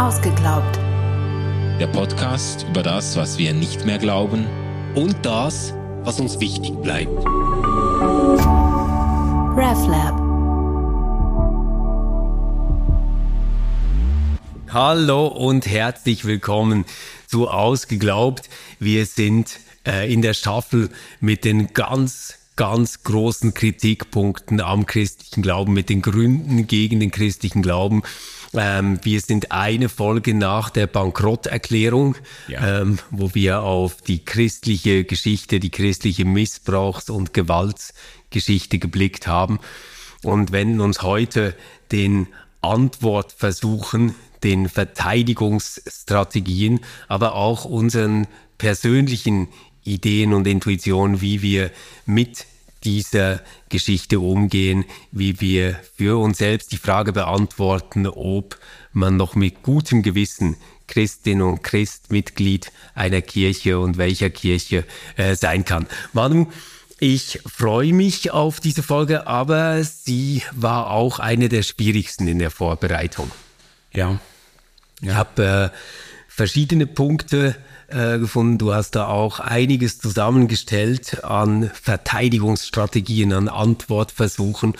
Ausgeglaubt. Der Podcast über das, was wir nicht mehr glauben und das, was uns wichtig bleibt. RefLab. Hallo und herzlich willkommen zu Ausgeglaubt. Wir sind äh, in der Staffel mit den ganz ganz großen Kritikpunkten am christlichen Glauben, mit den Gründen gegen den christlichen Glauben. Ähm, wir sind eine Folge nach der Bankrotterklärung, ja. ähm, wo wir auf die christliche Geschichte, die christliche Missbrauchs- und Gewaltsgeschichte geblickt haben und wenden uns heute den Antwortversuchen, den Verteidigungsstrategien, aber auch unseren persönlichen Ideen und Intuitionen, wie wir mit dieser Geschichte umgehen, wie wir für uns selbst die Frage beantworten, ob man noch mit gutem Gewissen Christin und Christ Mitglied einer Kirche und welcher Kirche äh, sein kann. Manu, ich freue mich auf diese Folge, aber sie war auch eine der schwierigsten in der Vorbereitung. Ja. ja. Ich habe äh, verschiedene Punkte äh, gefunden. Du hast da auch einiges zusammengestellt an Verteidigungsstrategien, an Antwortversuchen.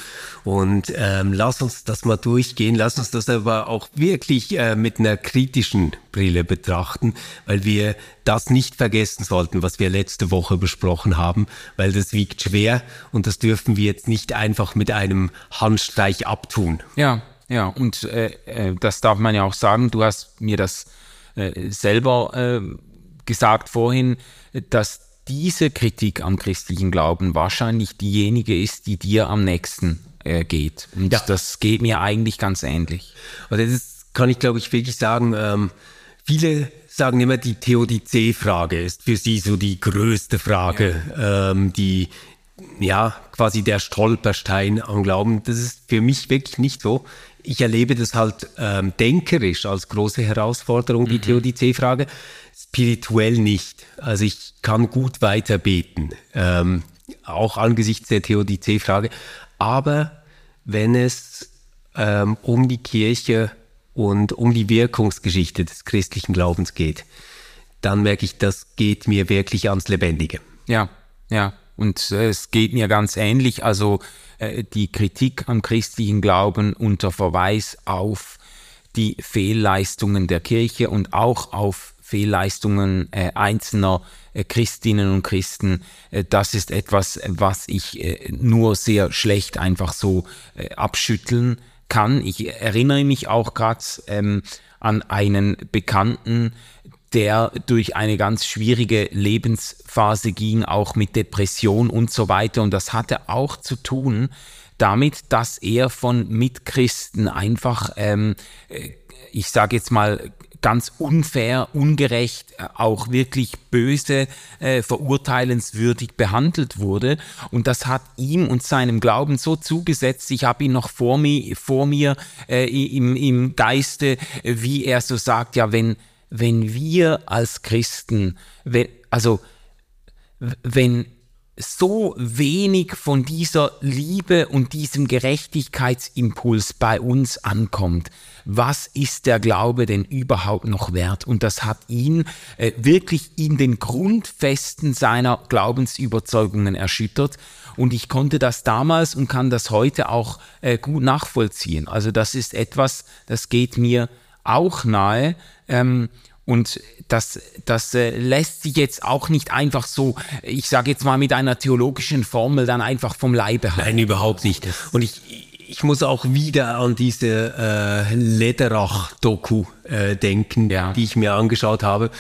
Und ähm, lass uns das mal durchgehen. Lass uns das aber auch wirklich äh, mit einer kritischen Brille betrachten, weil wir das nicht vergessen sollten, was wir letzte Woche besprochen haben, weil das wiegt schwer und das dürfen wir jetzt nicht einfach mit einem Handstreich abtun. Ja, ja, und äh, äh das darf man ja auch sagen. Du hast mir das äh, selber gesagt vorhin, dass diese Kritik am christlichen Glauben wahrscheinlich diejenige ist, die dir am nächsten äh, geht. Und ja. das geht mir eigentlich ganz ähnlich. Und das kann ich, glaube ich, wirklich sagen. Ähm, viele sagen immer, die Theodizee-Frage ist für sie so die größte Frage, ja. ähm, die ja quasi der Stolperstein am Glauben. Das ist für mich wirklich nicht so. Ich erlebe das halt ähm, denkerisch als große Herausforderung, die mhm. Theodizee-Frage spirituell nicht. Also ich kann gut weiter beten, ähm, auch angesichts der Theodizee-Frage. Aber wenn es ähm, um die Kirche und um die Wirkungsgeschichte des christlichen Glaubens geht, dann merke ich, das geht mir wirklich ans Lebendige. Ja, ja. Und äh, es geht mir ganz ähnlich. Also äh, die Kritik am christlichen Glauben unter Verweis auf die Fehlleistungen der Kirche und auch auf Fehlleistungen äh, einzelner äh, Christinnen und Christen, äh, das ist etwas, was ich äh, nur sehr schlecht einfach so äh, abschütteln kann. Ich erinnere mich auch gerade ähm, an einen Bekannten, der durch eine ganz schwierige Lebensphase ging, auch mit Depression und so weiter. Und das hatte auch zu tun damit, dass er von Mitchristen einfach, ähm, äh, ich sage jetzt mal, ganz unfair, ungerecht, äh, auch wirklich böse, äh, verurteilenswürdig behandelt wurde. Und das hat ihm und seinem Glauben so zugesetzt. Ich habe ihn noch vor mir, vor mir äh, im, im Geiste, wie er so sagt, ja, wenn, wenn wir als Christen, wenn, also wenn so wenig von dieser Liebe und diesem Gerechtigkeitsimpuls bei uns ankommt, was ist der Glaube denn überhaupt noch wert? Und das hat ihn äh, wirklich in den Grundfesten seiner Glaubensüberzeugungen erschüttert. Und ich konnte das damals und kann das heute auch äh, gut nachvollziehen. Also das ist etwas, das geht mir auch nahe. Ähm, und das, das äh, lässt sich jetzt auch nicht einfach so, ich sage jetzt mal mit einer theologischen Formel dann einfach vom Leibe halten. Nein, überhaupt nicht. Und ich, ich muss auch wieder an diese äh, Lederach-Doku äh, denken, ja. die ich mir angeschaut habe.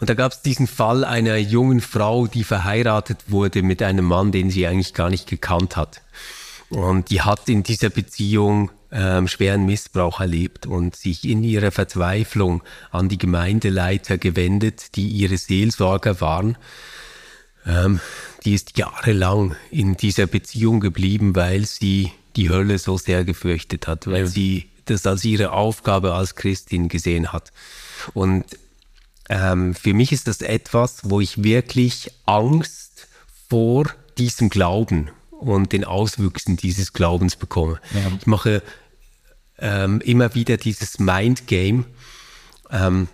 Und da gab es diesen Fall einer jungen Frau, die verheiratet wurde mit einem Mann, den sie eigentlich gar nicht gekannt hat. Und die hat in dieser Beziehung ähm, schweren Missbrauch erlebt und sich in ihrer Verzweiflung an die Gemeindeleiter gewendet, die ihre Seelsorger waren. Ähm, die ist jahrelang in dieser Beziehung geblieben, weil sie die Hölle so sehr gefürchtet hat, weil ja. sie das als ihre Aufgabe als Christin gesehen hat. Und ähm, für mich ist das etwas, wo ich wirklich Angst vor diesem Glauben und den Auswüchsen dieses Glaubens bekomme. Ja. Ich mache ähm, immer wieder dieses Mind Game. ähm,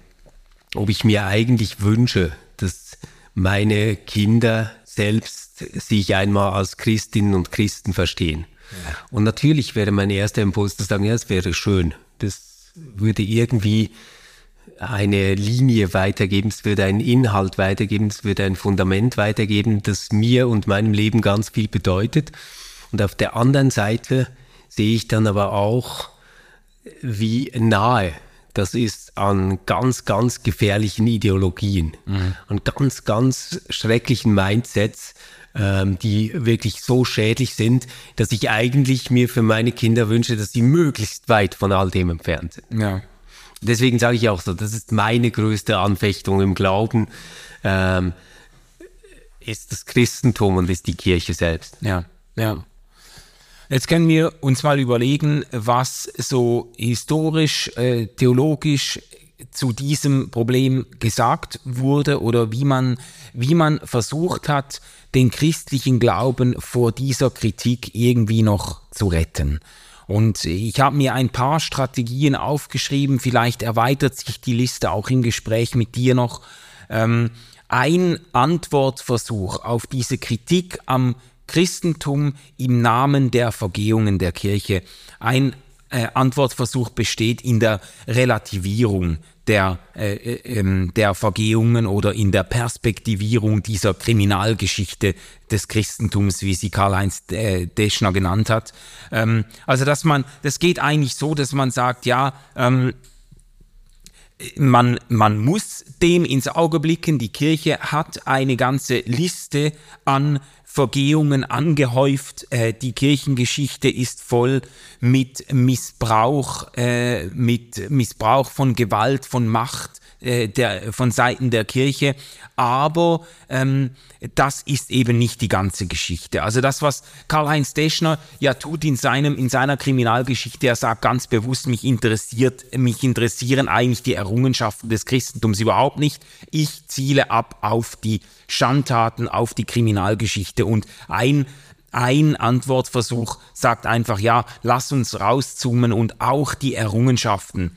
ob ich mir eigentlich wünsche, dass meine Kinder selbst sich einmal als Christinnen und Christen verstehen. Ja. Und natürlich wäre mein erster Impuls zu sagen, ja, es wäre schön. Das würde irgendwie eine Linie weitergeben, es würde einen Inhalt weitergeben, es würde ein Fundament weitergeben, das mir und meinem Leben ganz viel bedeutet. Und auf der anderen Seite sehe ich dann aber auch, wie nahe das ist an ganz, ganz gefährlichen Ideologien, mhm. an ganz, ganz schrecklichen Mindsets, ähm, die wirklich so schädlich sind, dass ich eigentlich mir für meine Kinder wünsche, dass sie möglichst weit von all dem entfernt sind. Ja. Deswegen sage ich auch so, das ist meine größte Anfechtung im Glauben, ähm, ist das Christentum und ist die Kirche selbst. Ja, ja. Jetzt können wir uns mal überlegen, was so historisch, äh, theologisch zu diesem Problem gesagt wurde oder wie man, wie man versucht hat, den christlichen Glauben vor dieser Kritik irgendwie noch zu retten. Und ich habe mir ein paar Strategien aufgeschrieben, vielleicht erweitert sich die Liste auch im Gespräch mit dir noch. Ähm, ein Antwortversuch auf diese Kritik am Christentum im Namen der Vergehungen der Kirche. Ein äh, Antwortversuch besteht in der Relativierung der, äh, äh, ähm, der Vergehungen oder in der Perspektivierung dieser Kriminalgeschichte des Christentums, wie sie Karl-Heinz äh, Deschner genannt hat. Ähm, also, dass man, das geht eigentlich so, dass man sagt, ja, ähm, man, man muss dem ins Auge blicken. Die Kirche hat eine ganze Liste an Vergehungen angehäuft. Äh, die Kirchengeschichte ist voll mit Missbrauch, äh, mit Missbrauch von Gewalt, von Macht äh, der, von Seiten der Kirche. Aber ähm, das ist eben nicht die ganze Geschichte. Also das, was Karl-Heinz Deschner ja tut in, seinem, in seiner Kriminalgeschichte, er sagt ganz bewusst, mich interessiert, mich interessieren eigentlich die Errungenschaften des Christentums überhaupt nicht. Ich ziele ab auf die Schandtaten, auf die Kriminalgeschichte und ein ein Antwortversuch sagt einfach, ja, lass uns rauszoomen und auch die Errungenschaften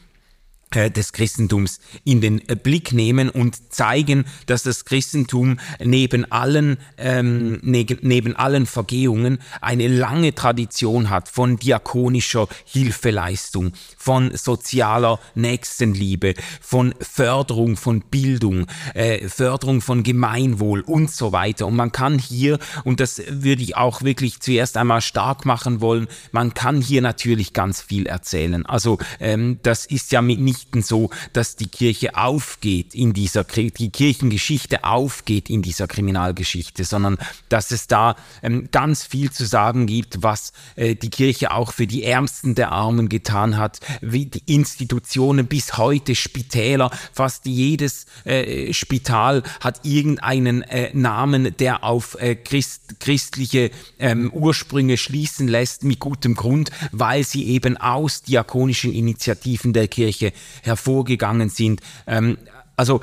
des Christentums in den äh, Blick nehmen und zeigen, dass das Christentum neben allen, ähm, ne neben allen Vergehungen eine lange Tradition hat von diakonischer Hilfeleistung, von sozialer Nächstenliebe, von Förderung von Bildung, äh, Förderung von Gemeinwohl und so weiter. Und man kann hier, und das würde ich auch wirklich zuerst einmal stark machen wollen, man kann hier natürlich ganz viel erzählen. Also ähm, das ist ja mit nicht mitnichten so, dass die Kirche aufgeht in dieser, die Kirchengeschichte aufgeht in dieser Kriminalgeschichte, sondern dass es da ähm, ganz viel zu sagen gibt, was äh, die Kirche auch für die Ärmsten der Armen getan hat, wie die Institutionen bis heute, Spitäler, fast jedes äh, Spital hat irgendeinen äh, Namen, der auf äh, Christ, christliche ähm, Ursprünge schließen lässt, mit gutem Grund, weil sie eben aus diakonischen Initiativen der Kirche hervorgegangen sind. Ähm, also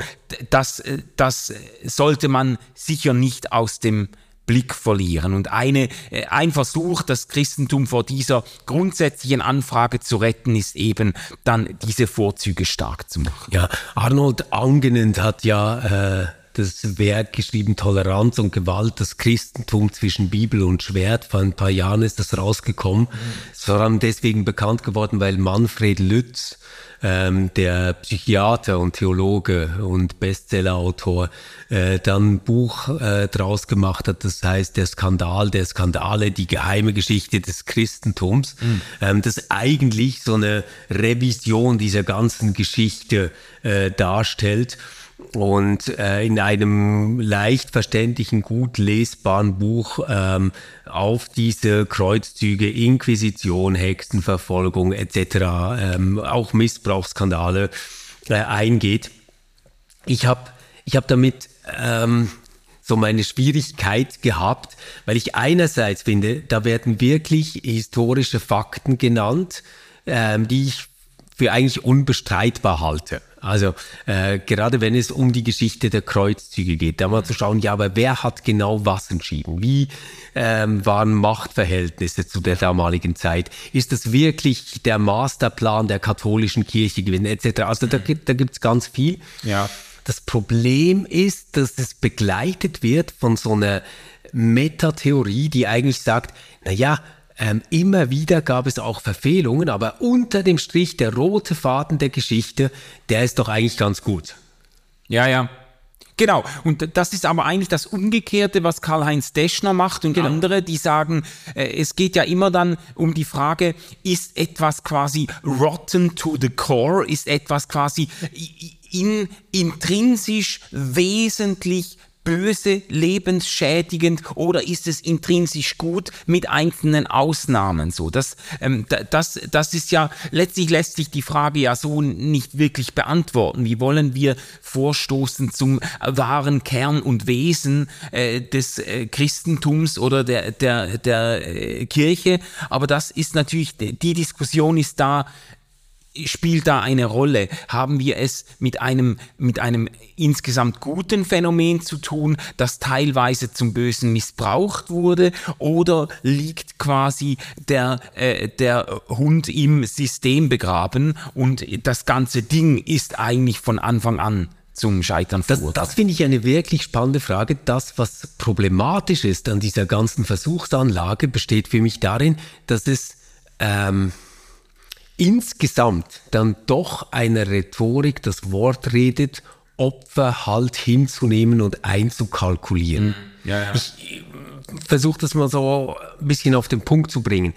das, das sollte man sicher nicht aus dem Blick verlieren. Und eine, äh, ein Versuch, das Christentum vor dieser grundsätzlichen Anfrage zu retten, ist eben dann diese Vorzüge stark zu machen. Ja, Arnold Angenend hat ja äh, das Werk geschrieben, Toleranz und Gewalt, das Christentum zwischen Bibel und Schwert. Vor ein paar Jahren ist das rausgekommen. Mhm. Ist vor allem deswegen bekannt geworden, weil Manfred Lütz ähm, der Psychiater und Theologe und Bestsellerautor, äh, dann ein Buch äh, draus gemacht hat, das heißt Der Skandal der Skandale, die geheime Geschichte des Christentums, mhm. ähm, das eigentlich so eine Revision dieser ganzen Geschichte äh, darstellt und äh, in einem leicht verständlichen, gut lesbaren Buch ähm, auf diese Kreuzzüge, Inquisition, Hexenverfolgung etc., ähm, auch Missbrauchsskandale äh, eingeht. Ich habe ich hab damit ähm, so meine Schwierigkeit gehabt, weil ich einerseits finde, da werden wirklich historische Fakten genannt, ähm, die ich für eigentlich unbestreitbar halte. Also äh, gerade wenn es um die Geschichte der Kreuzzüge geht, da mal zu schauen, ja, aber wer hat genau was entschieden? Wie ähm, waren Machtverhältnisse zu der damaligen Zeit? Ist das wirklich der Masterplan der katholischen Kirche gewesen, etc.? Also da, da gibt es ganz viel. Ja. Das Problem ist, dass es begleitet wird von so einer Metatheorie, die eigentlich sagt, na ja, ähm, immer wieder gab es auch Verfehlungen, aber unter dem Strich der rote Faden der Geschichte, der ist doch eigentlich ganz gut. Ja, ja. Genau, und das ist aber eigentlich das Umgekehrte, was Karl-Heinz Deschner macht und genau. andere, die sagen, äh, es geht ja immer dann um die Frage, ist etwas quasi rotten to the core, ist etwas quasi in, intrinsisch wesentlich böse, lebensschädigend oder ist es intrinsisch gut mit einzelnen Ausnahmen so? Das, ähm, das, das ist ja, letztlich lässt sich die Frage ja so nicht wirklich beantworten. Wie wollen wir vorstoßen zum wahren Kern und Wesen äh, des äh, Christentums oder der, der, der äh, Kirche? Aber das ist natürlich, die Diskussion ist da, spielt da eine Rolle? Haben wir es mit einem, mit einem insgesamt guten Phänomen zu tun, das teilweise zum Bösen missbraucht wurde? Oder liegt quasi der, äh, der Hund im System begraben und das ganze Ding ist eigentlich von Anfang an zum Scheitern verurteilt? Das, das finde ich eine wirklich spannende Frage. Das, was problematisch ist an dieser ganzen Versuchsanlage, besteht für mich darin, dass es ähm, insgesamt dann doch eine Rhetorik das Wort redet, Opfer halt hinzunehmen und einzukalkulieren. Mhm. Ja, ja. Ich versuche das mal so ein bisschen auf den Punkt zu bringen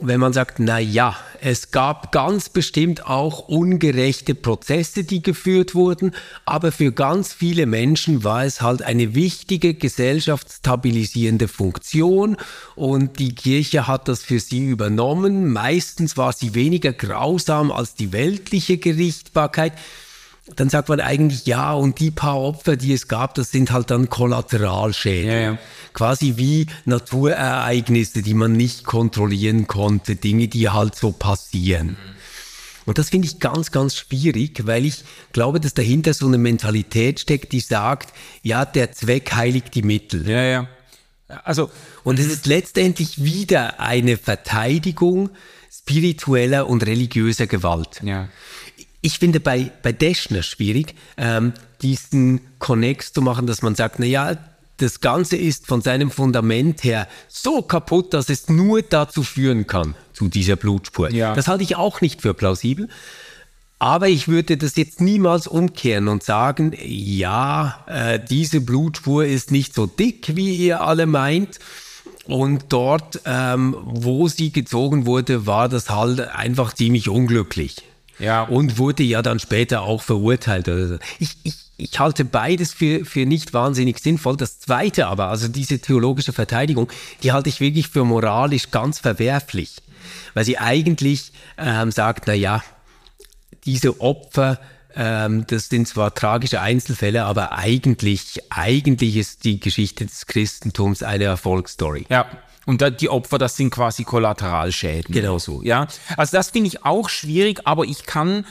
wenn man sagt, na ja, es gab ganz bestimmt auch ungerechte Prozesse, die geführt wurden, aber für ganz viele Menschen war es halt eine wichtige gesellschaftsstabilisierende Funktion und die Kirche hat das für sie übernommen. Meistens war sie weniger grausam als die weltliche Gerichtbarkeit dann sagt man eigentlich ja und die paar Opfer, die es gab, das sind halt dann Kollateralschäden. Ja, ja. Quasi wie Naturereignisse, die man nicht kontrollieren konnte, Dinge, die halt so passieren. Und das finde ich ganz, ganz schwierig, weil ich glaube, dass dahinter so eine Mentalität steckt, die sagt, ja, der Zweck heiligt die Mittel. Ja, ja. Also, und es ist letztendlich wieder eine Verteidigung spiritueller und religiöser Gewalt. Ja ich finde bei, bei Deschner schwierig, ähm, diesen Connex zu machen, dass man sagt, na ja, das Ganze ist von seinem Fundament her so kaputt, dass es nur dazu führen kann, zu dieser Blutspur. Ja. Das halte ich auch nicht für plausibel. Aber ich würde das jetzt niemals umkehren und sagen, ja, äh, diese Blutspur ist nicht so dick, wie ihr alle meint. Und dort, ähm, wo sie gezogen wurde, war das halt einfach ziemlich unglücklich. Ja. Und wurde ja dann später auch verurteilt. Ich, ich, ich halte beides für, für nicht wahnsinnig sinnvoll. Das zweite aber, also diese theologische Verteidigung, die halte ich wirklich für moralisch ganz verwerflich. Weil sie eigentlich ähm, sagt, na ja, diese Opfer, ähm, das sind zwar tragische Einzelfälle, aber eigentlich, eigentlich ist die Geschichte des Christentums eine Erfolgsstory. Ja. Und da, die Opfer, das sind quasi Kollateralschäden. Genau so. Ja, also das finde ich auch schwierig, aber ich kann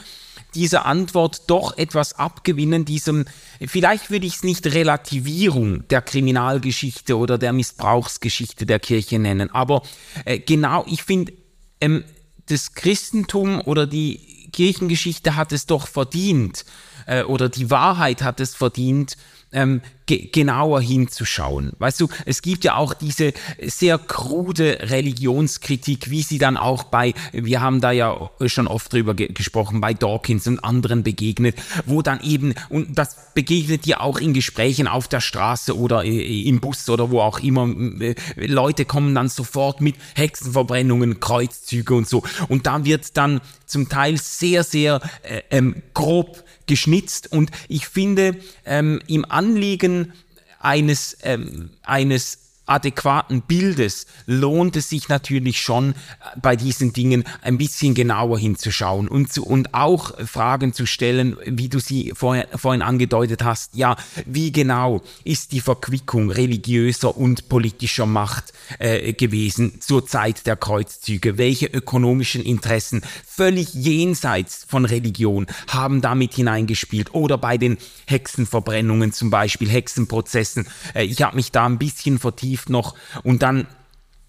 dieser Antwort doch etwas abgewinnen, diesem, vielleicht würde ich es nicht Relativierung der Kriminalgeschichte oder der Missbrauchsgeschichte der Kirche nennen, aber äh, genau, ich finde, ähm, das Christentum oder die Kirchengeschichte hat es doch verdient, äh, oder die Wahrheit hat es verdient, ähm, ge genauer hinzuschauen. Weißt du, es gibt ja auch diese sehr krude Religionskritik, wie sie dann auch bei, wir haben da ja schon oft drüber ge gesprochen, bei Dawkins und anderen begegnet, wo dann eben, und das begegnet dir auch in Gesprächen auf der Straße oder im Bus oder wo auch immer, äh, Leute kommen dann sofort mit Hexenverbrennungen, Kreuzzüge und so. Und da wird dann zum Teil sehr, sehr äh, ähm, grob geschnitzt. Und ich finde ähm, im Anliegen eines, ähm, eines adäquaten Bildes lohnt es sich natürlich schon äh, bei diesen Dingen ein bisschen genauer hinzuschauen und, zu, und auch Fragen zu stellen, wie du sie vorher, vorhin angedeutet hast. Ja, wie genau ist die Verquickung religiöser und politischer Macht äh, gewesen zur Zeit der Kreuzzüge? Welche ökonomischen Interessen völlig jenseits von Religion haben damit hineingespielt? Oder bei den Hexenverbrennungen zum Beispiel, Hexenprozessen. Äh, ich habe mich da ein bisschen vertieft noch und dann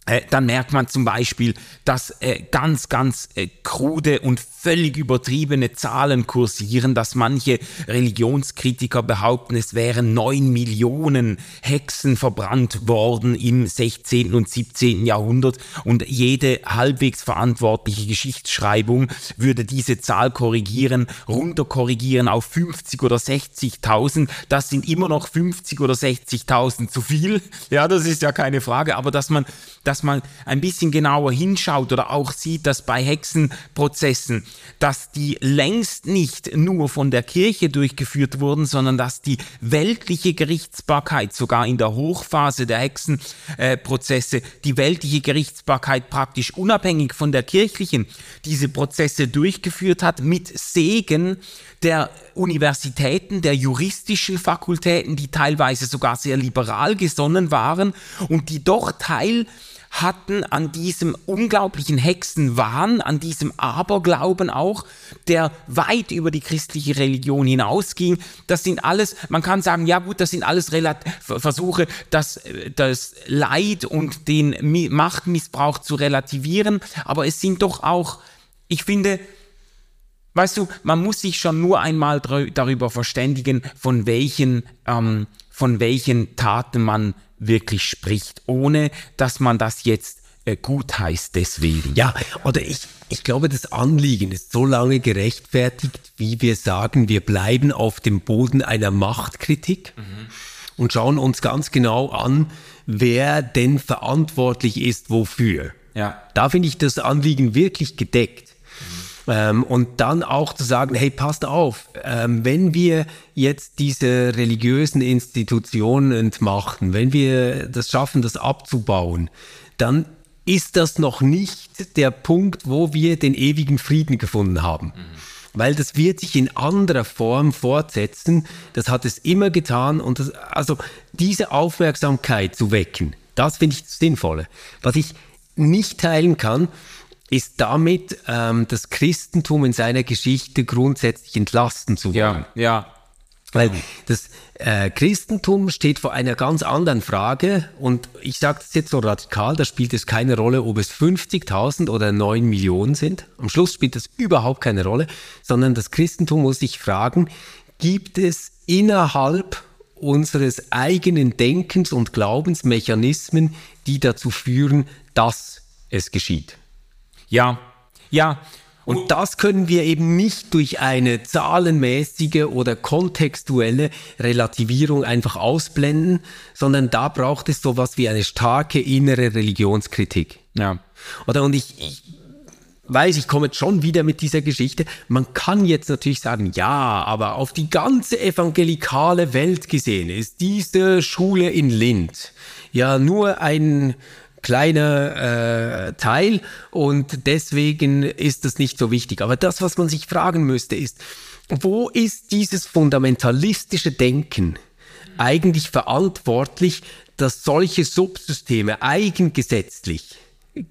äh, dann merkt man zum Beispiel, dass äh, ganz, ganz äh, krude und völlig übertriebene Zahlen kursieren, dass manche Religionskritiker behaupten, es wären neun Millionen Hexen verbrannt worden im 16. und 17. Jahrhundert und jede halbwegs verantwortliche Geschichtsschreibung würde diese Zahl korrigieren, runterkorrigieren auf 50 oder 60.000. Das sind immer noch 50 oder 60.000 zu viel. Ja, das ist ja keine Frage, aber dass man, dass man ein bisschen genauer hinschaut oder auch sieht, dass bei Hexenprozessen dass die längst nicht nur von der Kirche durchgeführt wurden, sondern dass die weltliche Gerichtsbarkeit sogar in der Hochphase der Hexenprozesse, äh, die weltliche Gerichtsbarkeit praktisch unabhängig von der kirchlichen diese Prozesse durchgeführt hat mit Segen der Universitäten, der juristischen Fakultäten, die teilweise sogar sehr liberal gesonnen waren und die doch Teil hatten an diesem unglaublichen Hexenwahn, an diesem Aberglauben auch, der weit über die christliche Religion hinausging. Das sind alles, man kann sagen, ja gut, das sind alles Relat Versuche, das, das Leid und den Machtmissbrauch zu relativieren, aber es sind doch auch, ich finde, Weißt du, man muss sich schon nur einmal darüber verständigen, von welchen, ähm, von welchen Taten man wirklich spricht, ohne dass man das jetzt äh, gut heißt deswegen. Ja, oder ich, ich glaube, das Anliegen ist so lange gerechtfertigt, wie wir sagen, wir bleiben auf dem Boden einer Machtkritik mhm. und schauen uns ganz genau an, wer denn verantwortlich ist wofür. Ja. Da finde ich das Anliegen wirklich gedeckt. Ähm, und dann auch zu sagen, hey, passt auf, ähm, wenn wir jetzt diese religiösen Institutionen entmachten, wenn wir das schaffen, das abzubauen, dann ist das noch nicht der Punkt, wo wir den ewigen Frieden gefunden haben. Mhm. Weil das wird sich in anderer Form fortsetzen. Das hat es immer getan. Und das, also diese Aufmerksamkeit zu wecken, das finde ich das Sinnvolle. Was ich nicht teilen kann, ist damit ähm, das Christentum in seiner Geschichte grundsätzlich entlasten zu wollen. Ja, ja. Weil das äh, Christentum steht vor einer ganz anderen Frage und ich sage das jetzt so radikal, da spielt es keine Rolle, ob es 50.000 oder 9 Millionen sind. Am Schluss spielt das überhaupt keine Rolle, sondern das Christentum muss sich fragen, gibt es innerhalb unseres eigenen Denkens und Glaubens Mechanismen, die dazu führen, dass es geschieht? Ja, ja. Und das können wir eben nicht durch eine zahlenmäßige oder kontextuelle Relativierung einfach ausblenden, sondern da braucht es sowas wie eine starke innere Religionskritik. Ja. Oder und ich, ich weiß, ich komme jetzt schon wieder mit dieser Geschichte. Man kann jetzt natürlich sagen, ja, aber auf die ganze evangelikale Welt gesehen ist diese Schule in Lind ja nur ein kleiner äh, Teil und deswegen ist das nicht so wichtig. Aber das, was man sich fragen müsste, ist, wo ist dieses fundamentalistische Denken eigentlich verantwortlich, dass solche Subsysteme eigengesetzlich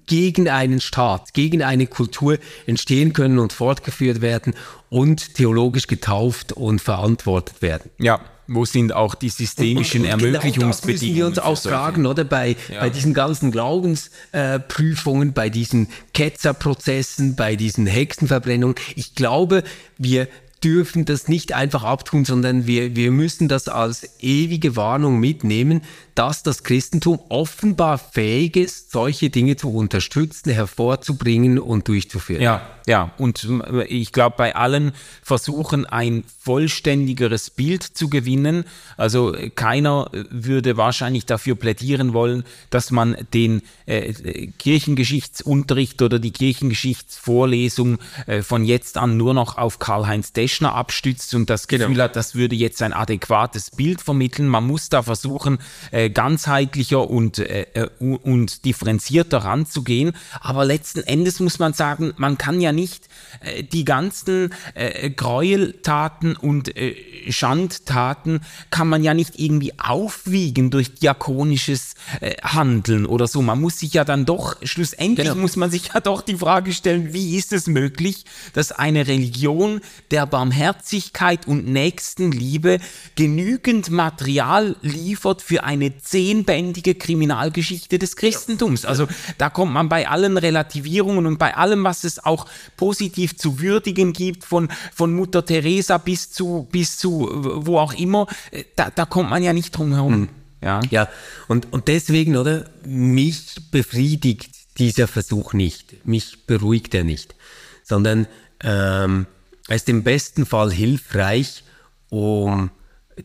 gegen einen Staat, gegen eine Kultur entstehen können und fortgeführt werden und theologisch getauft und verantwortet werden. Ja, wo sind auch die systemischen Ermöglichungsbedingungen? Genau müssen wir uns auch fragen, oder? Bei, ja. bei diesen ganzen Glaubensprüfungen, äh, bei diesen Ketzerprozessen, bei diesen Hexenverbrennungen. Ich glaube, wir dürfen das nicht einfach abtun, sondern wir, wir müssen das als ewige Warnung mitnehmen, dass das Christentum offenbar fähig ist, solche Dinge zu unterstützen, hervorzubringen und durchzuführen. Ja, ja. Und äh, ich glaube, bei allen Versuchen, ein vollständigeres Bild zu gewinnen, also äh, keiner würde wahrscheinlich dafür plädieren wollen, dass man den äh, Kirchengeschichtsunterricht oder die Kirchengeschichtsvorlesung äh, von jetzt an nur noch auf Karl-Heinz Deschner abstützt und das Gefühl genau. hat, das würde jetzt ein adäquates Bild vermitteln. Man muss da versuchen, äh, ganzheitlicher und, äh, und differenzierter ranzugehen. Aber letzten Endes muss man sagen, man kann ja nicht äh, die ganzen äh, Gräueltaten und äh, Schandtaten kann man ja nicht irgendwie aufwiegen durch diakonisches äh, Handeln oder so. Man muss sich ja dann doch, schlussendlich genau. muss man sich ja doch die Frage stellen, wie ist es möglich, dass eine Religion der Barmherzigkeit und Nächstenliebe genügend Material liefert für eine zehnbändige Kriminalgeschichte des Christentums. Also da kommt man bei allen Relativierungen und bei allem, was es auch positiv zu würdigen gibt, von, von Mutter Teresa bis zu, bis zu wo auch immer, äh, da, da kommt man ja nicht drum herum. Mhm. Ja, ja und, und deswegen, oder, mich befriedigt dieser Versuch nicht, mich beruhigt er nicht, sondern ähm, er ist im besten Fall hilfreich, um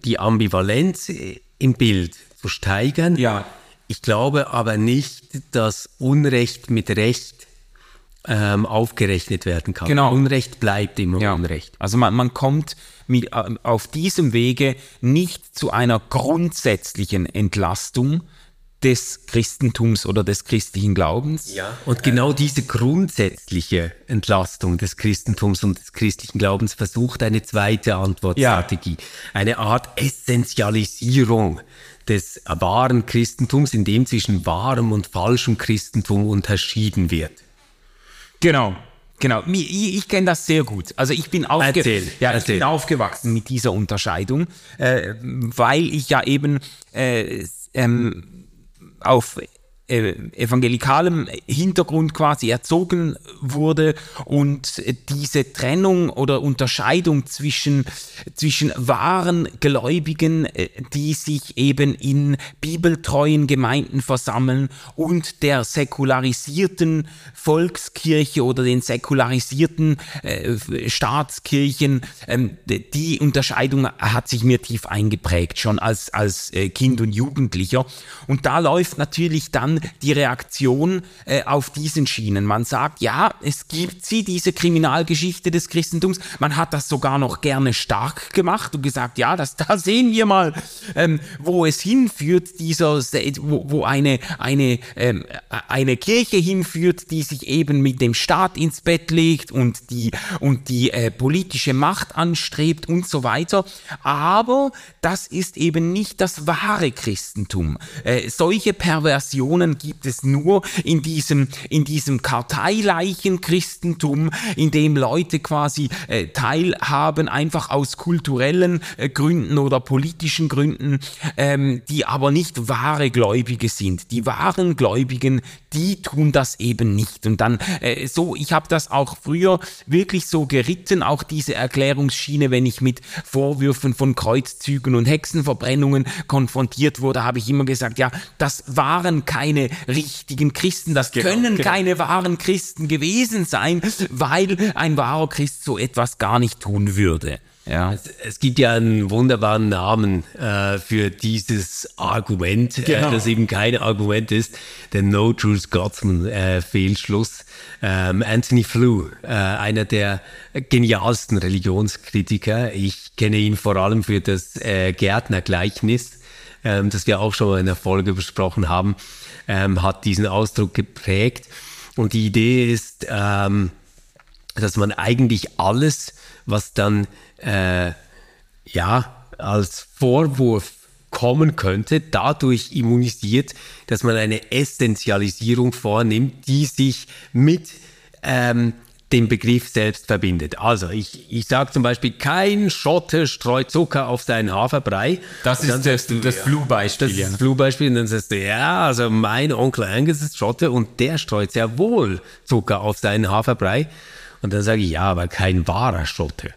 die Ambivalenz im Bild zu steigern. Ja. Ich glaube aber nicht, dass Unrecht mit Recht ähm, aufgerechnet werden kann. Genau. Unrecht bleibt immer ja. Unrecht. Also man, man kommt mit, äh, auf diesem Wege nicht zu einer grundsätzlichen Entlastung des Christentums oder des christlichen Glaubens. Ja. Und genau diese grundsätzliche Entlastung des Christentums und des christlichen Glaubens versucht eine zweite Antwortstrategie. Ja. Eine Art Essentialisierung des wahren Christentums, in dem zwischen wahrem und falschem Christentum unterschieden wird. Genau. Genau, ich, ich kenne das sehr gut. Also ich bin, aufge erzähl, ja, ich bin aufgewachsen mit dieser Unterscheidung, äh, weil ich ja eben äh, ähm, auf äh, evangelikalem Hintergrund quasi erzogen wurde und diese Trennung oder Unterscheidung zwischen, zwischen wahren Gläubigen, äh, die sich eben in bibeltreuen Gemeinden versammeln und der säkularisierten Volkskirche oder den säkularisierten äh, Staatskirchen, ähm, die Unterscheidung hat sich mir tief eingeprägt, schon als, als Kind und Jugendlicher. Und da läuft natürlich dann die Reaktion äh, auf diesen Schienen. Man sagt, ja, es gibt sie, diese Kriminalgeschichte des Christentums. Man hat das sogar noch gerne stark gemacht und gesagt, ja, das, da sehen wir mal, ähm, wo es hinführt, dieser, wo, wo eine, eine, ähm, eine Kirche hinführt, die sich eben mit dem Staat ins Bett legt und die, und die äh, politische Macht anstrebt und so weiter. Aber das ist eben nicht das wahre Christentum. Äh, solche Perversionen Religionen gibt es nur in diesem, in diesem karteileichen Christentum, in dem Leute quasi äh, teilhaben, einfach aus kulturellen äh, Gründen oder politischen Gründen, ähm, die aber nicht wahre Gläubige sind. Die wahren Gläubigen, die tun das eben nicht. Und dann äh, so, ich habe das auch früher wirklich so geritten, auch diese Erklärungsschiene, wenn ich mit Vorwürfen von Kreuzzügen und Hexenverbrennungen konfrontiert wurde, habe ich immer gesagt, ja, das waren keine richtigen Christen, das genau, können genau. keine wahren Christen gewesen sein, weil ein wahrer Christ so etwas gar nicht tun würde. Ja. Es, es, gibt ja einen wunderbaren Namen äh, für dieses Argument, äh, genau. äh, das eben kein Argument ist, der No True Scotsman äh, Fehlschluss. Ähm, Anthony Flew, äh, einer der genialsten Religionskritiker. Ich kenne ihn vor allem für das äh, Gärtnergleichnis, ähm, das wir auch schon in der Folge besprochen haben ähm, hat diesen Ausdruck geprägt. Und die Idee ist, ähm, dass man eigentlich alles, was dann äh, ja als Vorwurf kommen könnte, dadurch immunisiert, dass man eine Essentialisierung vornimmt, die sich mit ähm, den Begriff selbst verbindet. Also ich, ich sage zum Beispiel, kein Schotte streut Zucker auf seinen Haferbrei. Das ist das, du, das Flu-Beispiel. Das ist das Flu-Beispiel. Und dann sagst du, ja, also mein Onkel Angus ist Schotte und der streut sehr wohl Zucker auf seinen Haferbrei. Und dann sage ich, ja, aber kein wahrer Schotte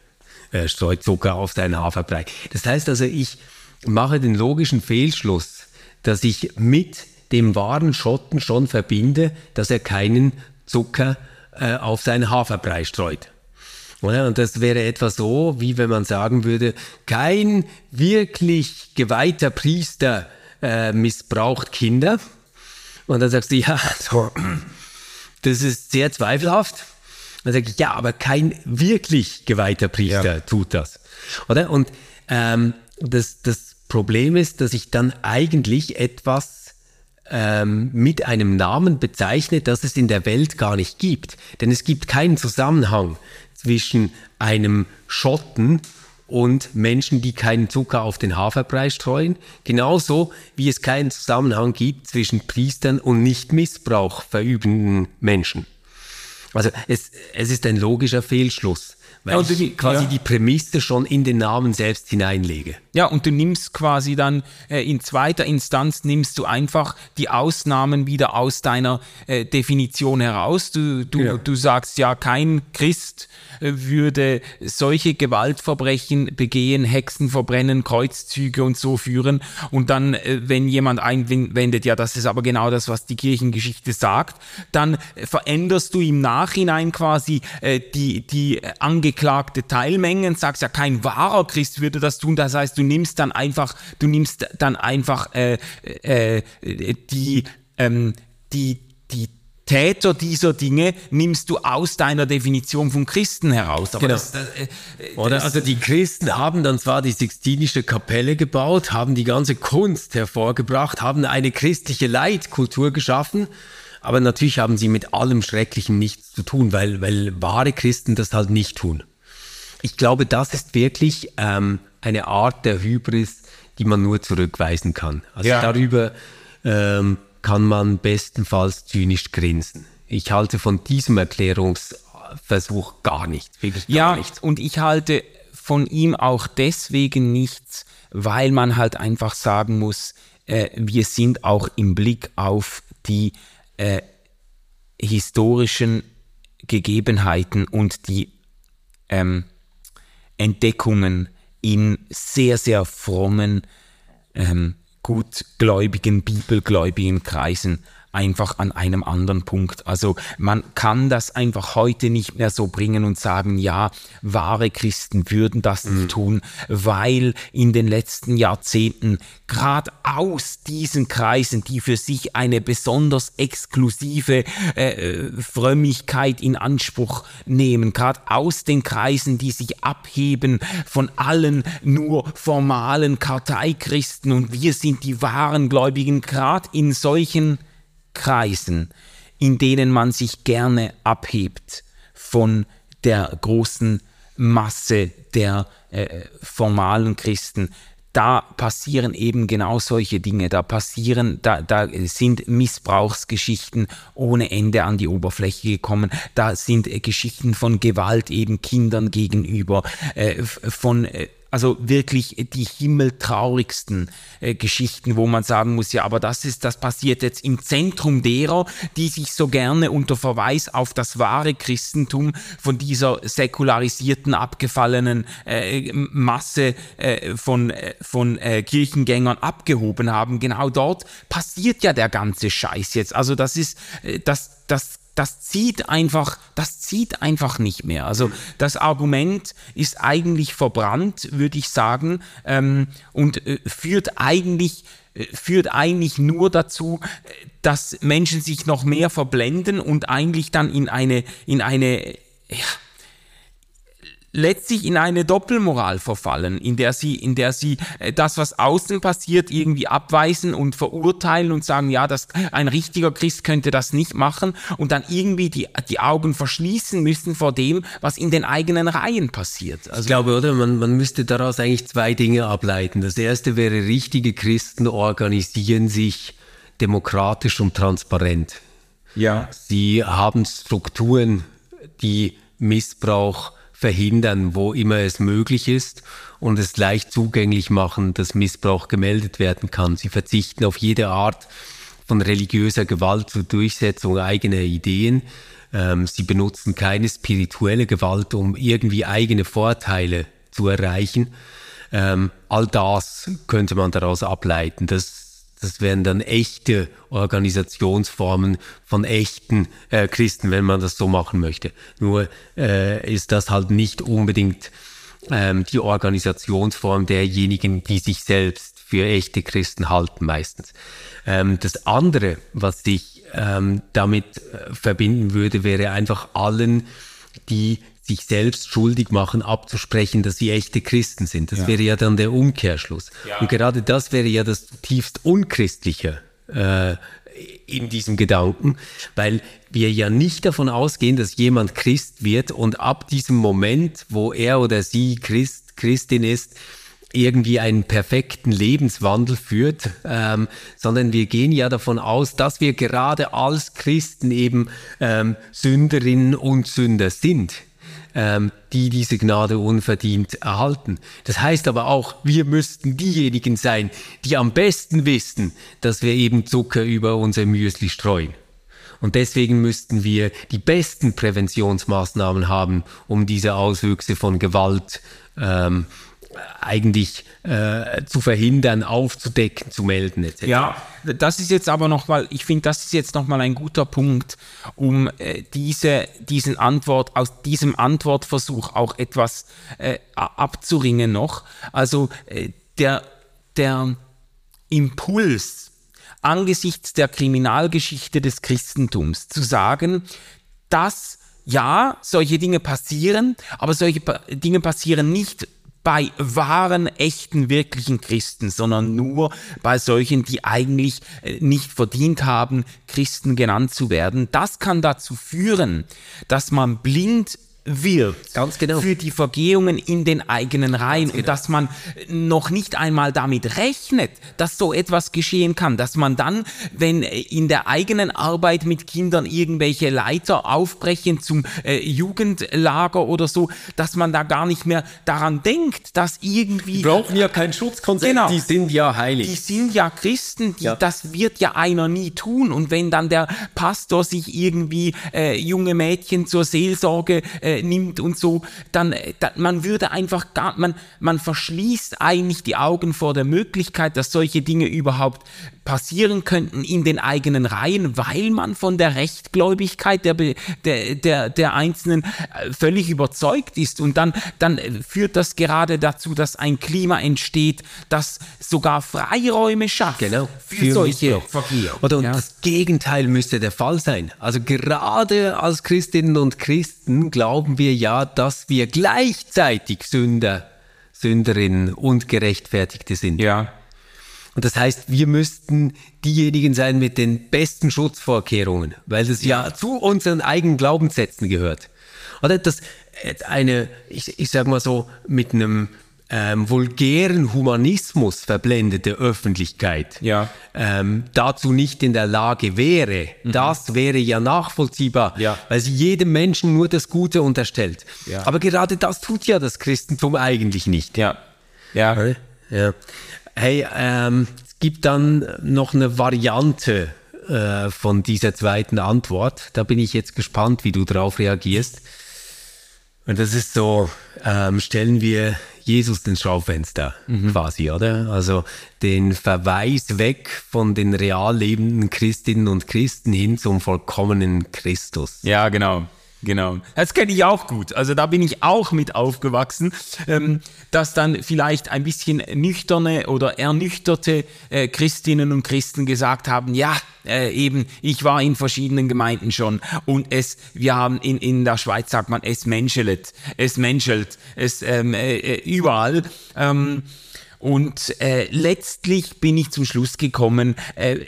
äh, streut Zucker auf seinen Haferbrei. Das heißt also, ich mache den logischen Fehlschluss, dass ich mit dem wahren Schotten schon verbinde, dass er keinen Zucker äh, auf seinen Haferbrei streut. Und das wäre etwa so, wie wenn man sagen würde, kein wirklich geweihter Priester äh, missbraucht Kinder. Und dann sagst du, ja, so, das ist sehr zweifelhaft. Dann sage ich, ja, aber kein wirklich geweihter Priester ja. tut das. Oder? Und ähm, das, das Problem ist, dass ich dann eigentlich etwas ähm, mit einem Namen bezeichne, das es in der Welt gar nicht gibt. Denn es gibt keinen Zusammenhang zwischen einem Schotten und Menschen, die keinen Zucker auf den Haferbrei streuen, genauso wie es keinen Zusammenhang gibt zwischen Priestern und nicht Missbrauch verübenden Menschen. Also es, es ist ein logischer Fehlschluss, weil ja, ich quasi ja. die Prämisse schon in den Namen selbst hineinlege. Ja, und du nimmst quasi dann äh, in zweiter Instanz nimmst du einfach die Ausnahmen wieder aus deiner äh, Definition heraus. Du, du, ja. du sagst ja, kein Christ äh, würde solche Gewaltverbrechen begehen, Hexen verbrennen, Kreuzzüge und so führen. Und dann, äh, wenn jemand einwendet, ja, das ist aber genau das, was die Kirchengeschichte sagt, dann veränderst du im Nachhinein quasi äh, die, die angeklagte Teilmenge und sagst ja, kein wahrer Christ würde das tun. Das heißt, du nimmst dann einfach, du nimmst dann einfach äh, äh, die, ähm, die, die Täter dieser Dinge nimmst du aus deiner Definition von Christen heraus. Aber genau. Das, das, äh, Oder also die Christen haben dann zwar die Sixtinische Kapelle gebaut, haben die ganze Kunst hervorgebracht, haben eine christliche Leitkultur geschaffen, aber natürlich haben sie mit allem Schrecklichen nichts zu tun, weil, weil wahre Christen das halt nicht tun. Ich glaube, das ist wirklich ähm, eine Art der Hybris, die man nur zurückweisen kann. Also ja. darüber ähm, kann man bestenfalls zynisch grinsen. Ich halte von diesem Erklärungsversuch gar nichts, wirklich gar ja, nichts. Und ich halte von ihm auch deswegen nichts, weil man halt einfach sagen muss, äh, wir sind auch im Blick auf die äh, historischen Gegebenheiten und die ähm, Entdeckungen in sehr, sehr frommen, ähm, gutgläubigen, bibelgläubigen Kreisen einfach an einem anderen Punkt. Also man kann das einfach heute nicht mehr so bringen und sagen, ja, wahre Christen würden das mhm. tun, weil in den letzten Jahrzehnten gerade aus diesen Kreisen, die für sich eine besonders exklusive äh, Frömmigkeit in Anspruch nehmen, gerade aus den Kreisen, die sich abheben von allen nur formalen Karteikristen und wir sind die wahren Gläubigen, gerade in solchen Kreisen, in denen man sich gerne abhebt von der großen Masse der äh, formalen Christen, da passieren eben genau solche Dinge. Da passieren, da, da sind Missbrauchsgeschichten ohne Ende an die Oberfläche gekommen. Da sind äh, Geschichten von Gewalt eben Kindern gegenüber, äh, von äh, also wirklich die himmeltraurigsten äh, Geschichten, wo man sagen muss, ja, aber das ist, das passiert jetzt im Zentrum derer, die sich so gerne unter Verweis auf das wahre Christentum von dieser säkularisierten, abgefallenen äh, Masse äh, von, äh, von äh, Kirchengängern abgehoben haben. Genau dort passiert ja der ganze Scheiß jetzt. Also das ist, äh, das, das das zieht einfach, das zieht einfach nicht mehr. Also das Argument ist eigentlich verbrannt, würde ich sagen, ähm, und äh, führt eigentlich äh, führt eigentlich nur dazu, dass Menschen sich noch mehr verblenden und eigentlich dann in eine in eine ja, letztlich in eine Doppelmoral verfallen, in der sie, in der sie äh, das, was außen passiert, irgendwie abweisen und verurteilen und sagen, ja, das, ein richtiger Christ könnte das nicht machen und dann irgendwie die, die Augen verschließen müssen vor dem, was in den eigenen Reihen passiert. Also ich glaube, oder? Man, man müsste daraus eigentlich zwei Dinge ableiten. Das erste wäre, richtige Christen organisieren sich demokratisch und transparent. Ja. Sie haben Strukturen, die Missbrauch verhindern, wo immer es möglich ist und es leicht zugänglich machen, dass Missbrauch gemeldet werden kann. Sie verzichten auf jede Art von religiöser Gewalt zur Durchsetzung eigener Ideen. Ähm, sie benutzen keine spirituelle Gewalt, um irgendwie eigene Vorteile zu erreichen. Ähm, all das könnte man daraus ableiten. Das Das wären dann echte Organisationsformen von echten äh, Christen, wenn man das so machen möchte. Nur äh, ist das halt nicht unbedingt ähm, die Organisationsform derjenigen, die sich selbst für echte Christen halten meistens. Ähm, das andere, was ich ähm, damit äh, verbinden würde, wäre einfach allen, die sich selbst schuldig machen, abzusprechen, dass sie echte Christen sind. Das ja. wäre ja dann der Umkehrschluss. Ja. Und gerade das wäre ja das tiefst Unchristliche äh, in diesem Gedanken, weil wir ja nicht davon ausgehen, dass jemand Christ wird und ab diesem Moment, wo er oder sie Christ, Christin ist, irgendwie einen perfekten Lebenswandel führt, ähm, sondern wir gehen ja davon aus, dass wir gerade als Christen eben ähm, Sünderinnen und Sünder sind ähm, die diese Gnade unverdient erhalten. Das heißt aber auch, wir müssten diejenigen sein, die am besten wissen, dass wir eben Zucker über unser Müsli streuen. Und deswegen müssten wir die besten Präventionsmaßnahmen haben, um diese Auswüchse von Gewalt ähm, eigentlich äh, zu verhindern, aufzudecken, zu melden etc. Ja, das ist jetzt aber noch mal, ich finde, das ist jetzt noch mal ein guter Punkt, um äh, diese, diesen Antwort, aus diesem Antwortversuch auch etwas äh, abzuringen noch. Also äh, der, der Impuls angesichts der Kriminalgeschichte des Christentums zu sagen, dass ja, solche Dinge passieren, aber solche Dinge passieren nicht bei wahren, echten, wirklichen Christen, sondern nur bei solchen, die eigentlich äh, nicht verdient haben, Christen genannt zu werden. Das kann dazu führen, dass man blind wird Ganz genau. für die Vergehungen in den eigenen Reihen genau. und dass man noch nicht einmal damit rechnet, dass so etwas geschehen kann, dass man dann, wenn in der eigenen Arbeit mit Kindern irgendwelche Leiter aufbrechen zum äh, Jugendlager oder so, dass man da gar nicht mehr daran denkt, dass irgendwie... Die brauchen ja kein Schutzkonzept, genau, die sind ja heilig. Die sind ja Christen, die, ja. das wird ja einer nie tun und wenn dann der Pastor sich irgendwie äh, junge Mädchen zur Seelsorge äh, äh, nimmt und so, dann, äh, dann man würde einfach gar, man, man verschließt eigentlich die Augen vor der Möglichkeit, dass solche Dinge überhaupt passieren könnten in den eigenen Reihen, weil man von der Rechtgläubigkeit der, der, der, der Einzelnen äh, völlig überzeugt ist. Und dann, dann führt das gerade dazu, dass ein Klima entsteht, das sogar Freiräume schafft genau, für, für solche Vergehen. Oder ja. das Gegenteil müsste der Fall sein. Also gerade als Christinnen und Christen glauben wir ja, dass wir gleichzeitig Sünder, Sünderinnen und Gerechtfertigte sind. Ja. Und das heißt, wir müssten diejenigen sein mit den besten Schutzvorkehrungen, weil das ja, ja zu unseren eigenen Glaubenssätzen gehört. Oder das äh, eine, ich, ich sag mal so, mit einem ähm, vulgären Humanismus verblendete Öffentlichkeit ja. ähm, dazu nicht in der Lage wäre, mhm. das wäre ja nachvollziehbar, ja. weil sie jedem Menschen nur das Gute unterstellt. Ja. Aber gerade das tut ja das Christentum eigentlich nicht. Ja. Ja. ja. Hey, ähm, es gibt dann noch eine Variante äh, von dieser zweiten Antwort. Da bin ich jetzt gespannt, wie du darauf reagierst. Und das ist so, ähm, stellen wir Jesus ins Schaufenster mhm. quasi, oder? Also den Verweis weg von den real lebenden Christinnen und Christen hin zum vollkommenen Christus. Ja, genau. Genau. Das kenne ich auch gut. Also da bin ich auch mit aufgewachsen, ähm, dass dann vielleicht ein bisschen nüchterne oder ernüchterte äh, Christinnen und Christen gesagt haben, ja, äh, eben, ich war in verschiedenen Gemeinden schon und es, wir haben in, in der Schweiz sagt man, es menschelt, es menschelt, es ähm, äh, äh überall. Ähm, und äh, letztlich bin ich zum Schluss gekommen, äh,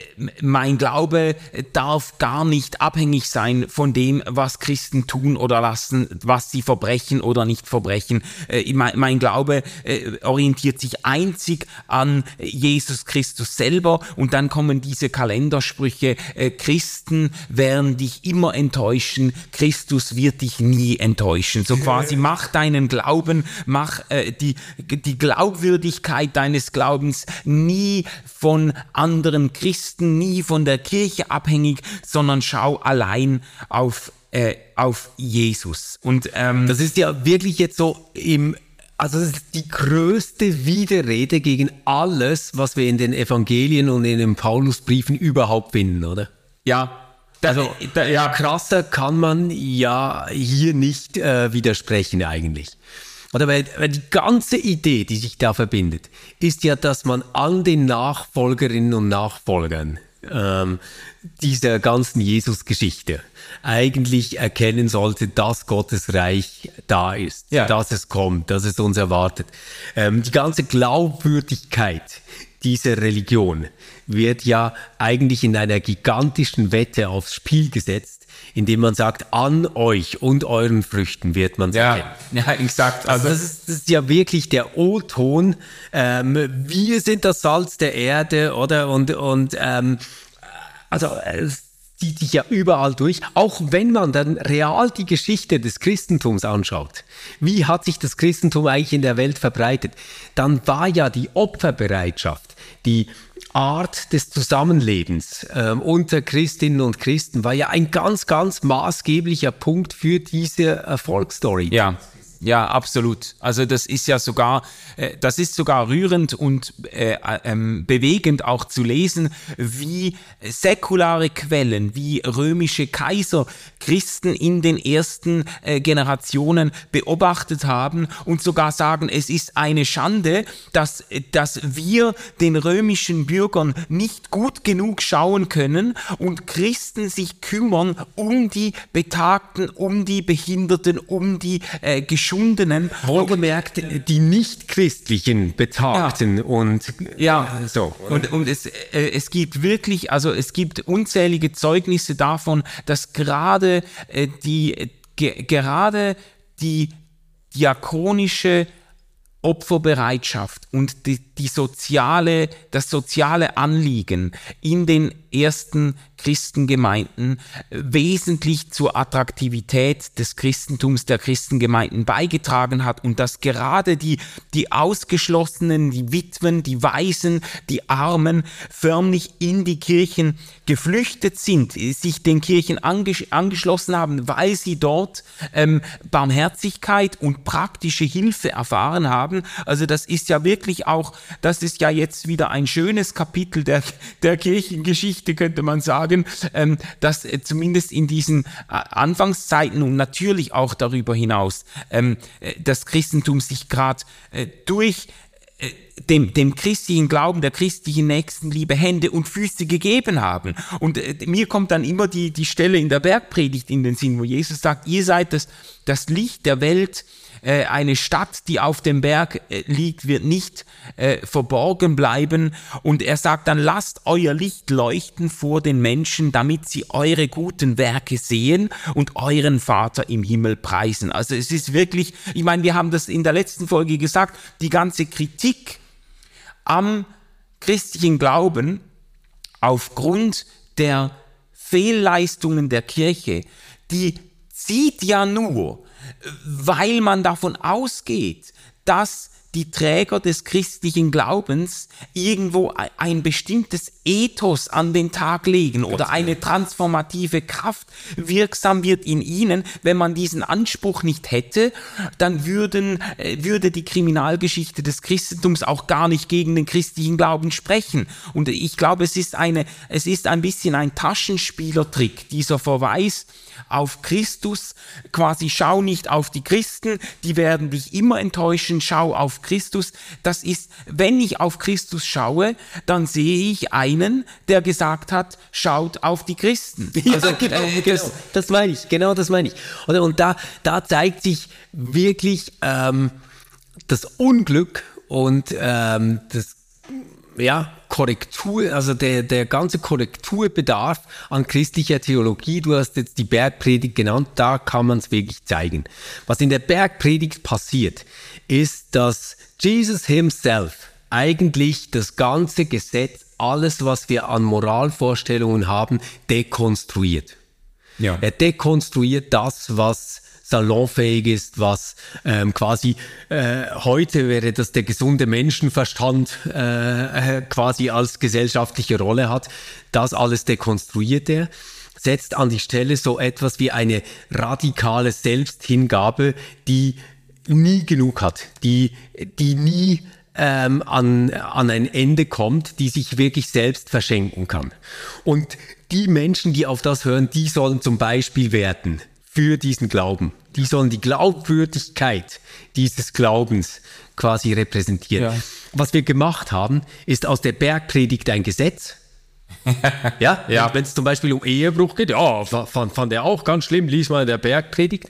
mein Glaube darf gar nicht abhängig sein von dem, was Christen tun oder lassen, was sie verbrechen oder nicht verbrechen. Äh, mein, mein, Glaube äh, orientiert sich einzig an Jesus Christus selber und dann kommen diese Kalendersprüche, äh, Christen werden dich immer enttäuschen, Christus wird dich nie enttäuschen. So quasi mach deinen Glauben, mach äh, die, die Glaubwürdigkeit Wahrheit deines Glaubens nie von anderen Christen, nie von der Kirche abhängig, sondern schau allein auf, äh, auf Jesus. Und ähm, das ist ja wirklich jetzt so im also das ist die größte Widerrede gegen alles, was wir in den Evangelien und in den Paulusbriefen überhaupt finden, oder? Ja. Also ja. krasser kann man ja hier nicht äh, widersprechen eigentlich. Oder weil, weil die ganze Idee, die sich da verbindet, ist ja, dass man an den Nachfolgerinnen und Nachfolgern ähm, dieser ganzen Jesus-Geschichte eigentlich erkennen sollte, dass Gottes Reich da ist, ja. dass es kommt, dass es uns erwartet. Ähm, die ganze Glaubwürdigkeit dieser Religion wird ja eigentlich in einer gigantischen Wette aufs Spiel gesetzt, indem man sagt, an euch und euren Früchten wird man ja, erkennen. Ja, exakt. Also, also das, ist, das, ist, ja wirklich der O-Ton. Ähm, wir sind das Salz der Erde, oder? Und, und ähm, also es zieht sich ja überall durch, auch wenn man dann real die Geschichte des Christentums anschaut. Wie hat sich das Christentum eigentlich in der Welt verbreitet? Dann war ja die Opferbereitschaft, die Art des Zusammenlebens äh, unter Christinnen und Christen war ja ein ganz, ganz maßgeblicher Punkt für diese Erfolgsstory. Ja, ja, absolut. Also das ist ja sogar, äh, das ist sogar rührend und äh, ähm, bewegend auch zu lesen, wie säkulare Quellen, wie römische Kaiser Christen in den ersten äh, Generationen beobachtet haben und sogar sagen, es ist eine Schande, dass, dass wir den römischen Bürgern nicht gut genug schauen können und Christen sich kümmern um die Betagten, um die Behinderten, um die äh, Geschundenen. Wohlgemerkt, die nicht christlichen Betagten ja. und ja, so. Und, und es, äh, es gibt wirklich, also es gibt unzählige Zeugnisse davon, dass gerade äh, die ge, gerade die diakonische Opferbereitschaft und die, die soziale, das soziale Anliegen in den ersten Christengemeinden wesentlich zur Attraktivität des Christentums der Christengemeinden beigetragen hat und dass gerade die, die Ausgeschlossenen, die Witwen, die Waisen, die Armen förmlich in die Kirchen geflüchtet sind, sich den Kirchen anges angeschlossen haben, weil sie dort ähm, Barmherzigkeit und praktische Hilfe erfahren haben. Also das ist ja wirklich auch, das ist ja jetzt wieder ein schönes Kapitel der, der Kirchengeschichte, könnte man sagen, ähm, dass äh, zumindest in diesen äh, Anfangszeiten und natürlich auch darüber hinaus ähm, äh, das Christentum sich gerade äh, durch äh, dem, dem christlichen Glauben, der christlichen Nächstenliebe Hände und Füße gegeben haben. Und äh, mir kommt dann immer die, die Stelle in der Bergpredigt in den Sinn, wo Jesus sagt, ihr seid das, das Licht der Welt, äh, eine Stadt, die auf dem Berg äh, liegt, wird nicht äh, verborgen bleiben. Und er sagt dann, lasst euer Licht leuchten vor den Menschen, damit sie eure guten Werke sehen und euren Vater im Himmel preisen. Also es ist wirklich, ich meine, wir haben das in der letzten Folge gesagt, die ganze Kritik am christlichen Glauben aufgrund der Fehlleistungen der Kirche, die zieht ja nur weil man davon ausgeht, dass die Träger des christlichen Glaubens irgendwo ein bestimmtes Ethos an den Tag legen oder eine transformative Kraft wirksam wird in ihnen. Wenn man diesen Anspruch nicht hätte, dann würden, äh, würde die Kriminalgeschichte des Christentums auch gar nicht gegen den christlichen Glauben sprechen. Und ich glaube, es ist eine, es ist ein bisschen ein Taschenspielertrick, dieser Verweis auf Christus, quasi schau nicht auf die Christen, die werden dich immer enttäuschen, schau auf Christus. Das ist, wenn ich auf Christus schaue, dann sehe ich einen, der gesagt hat, schaut auf die Christen. Also, ja, genau, äh, das, genau. das meine ich, genau das meine ich. Und da, da zeigt sich wirklich ähm, das Unglück und ähm, das ja, Korrektur, also der, der ganze Korrekturbedarf an christlicher Theologie, du hast jetzt die Bergpredigt genannt, da kann man es wirklich zeigen. Was in der Bergpredigt passiert, ist, dass Jesus himself eigentlich das ganze Gesetz, alles, was wir an Moralvorstellungen haben, dekonstruiert. Ja. Er dekonstruiert das, was salonfähig ist, was ähm, quasi äh, heute wäre das der gesunde Menschenverstand äh, äh, quasi als gesellschaftliche Rolle hat. Das alles dekonstruiert er setzt an die Stelle so etwas wie eine radikale Selbsthingabe, die nie genug hat, die, die nie ähm, an, an ein Ende kommt, die sich wirklich selbst verschenken kann. Und die Menschen, die auf das hören, die sollen zum Beispiel werden für diesen Glauben. Die sollen die Glaubwürdigkeit dieses Glaubens quasi repräsentieren. Ja. Was wir gemacht haben, ist aus der Bergpredigt ein Gesetz. ja, ja. wenn es zum Beispiel um Ehebruch geht, ja, fand, fand er auch ganz schlimm, lies mal in der Bergpredigt.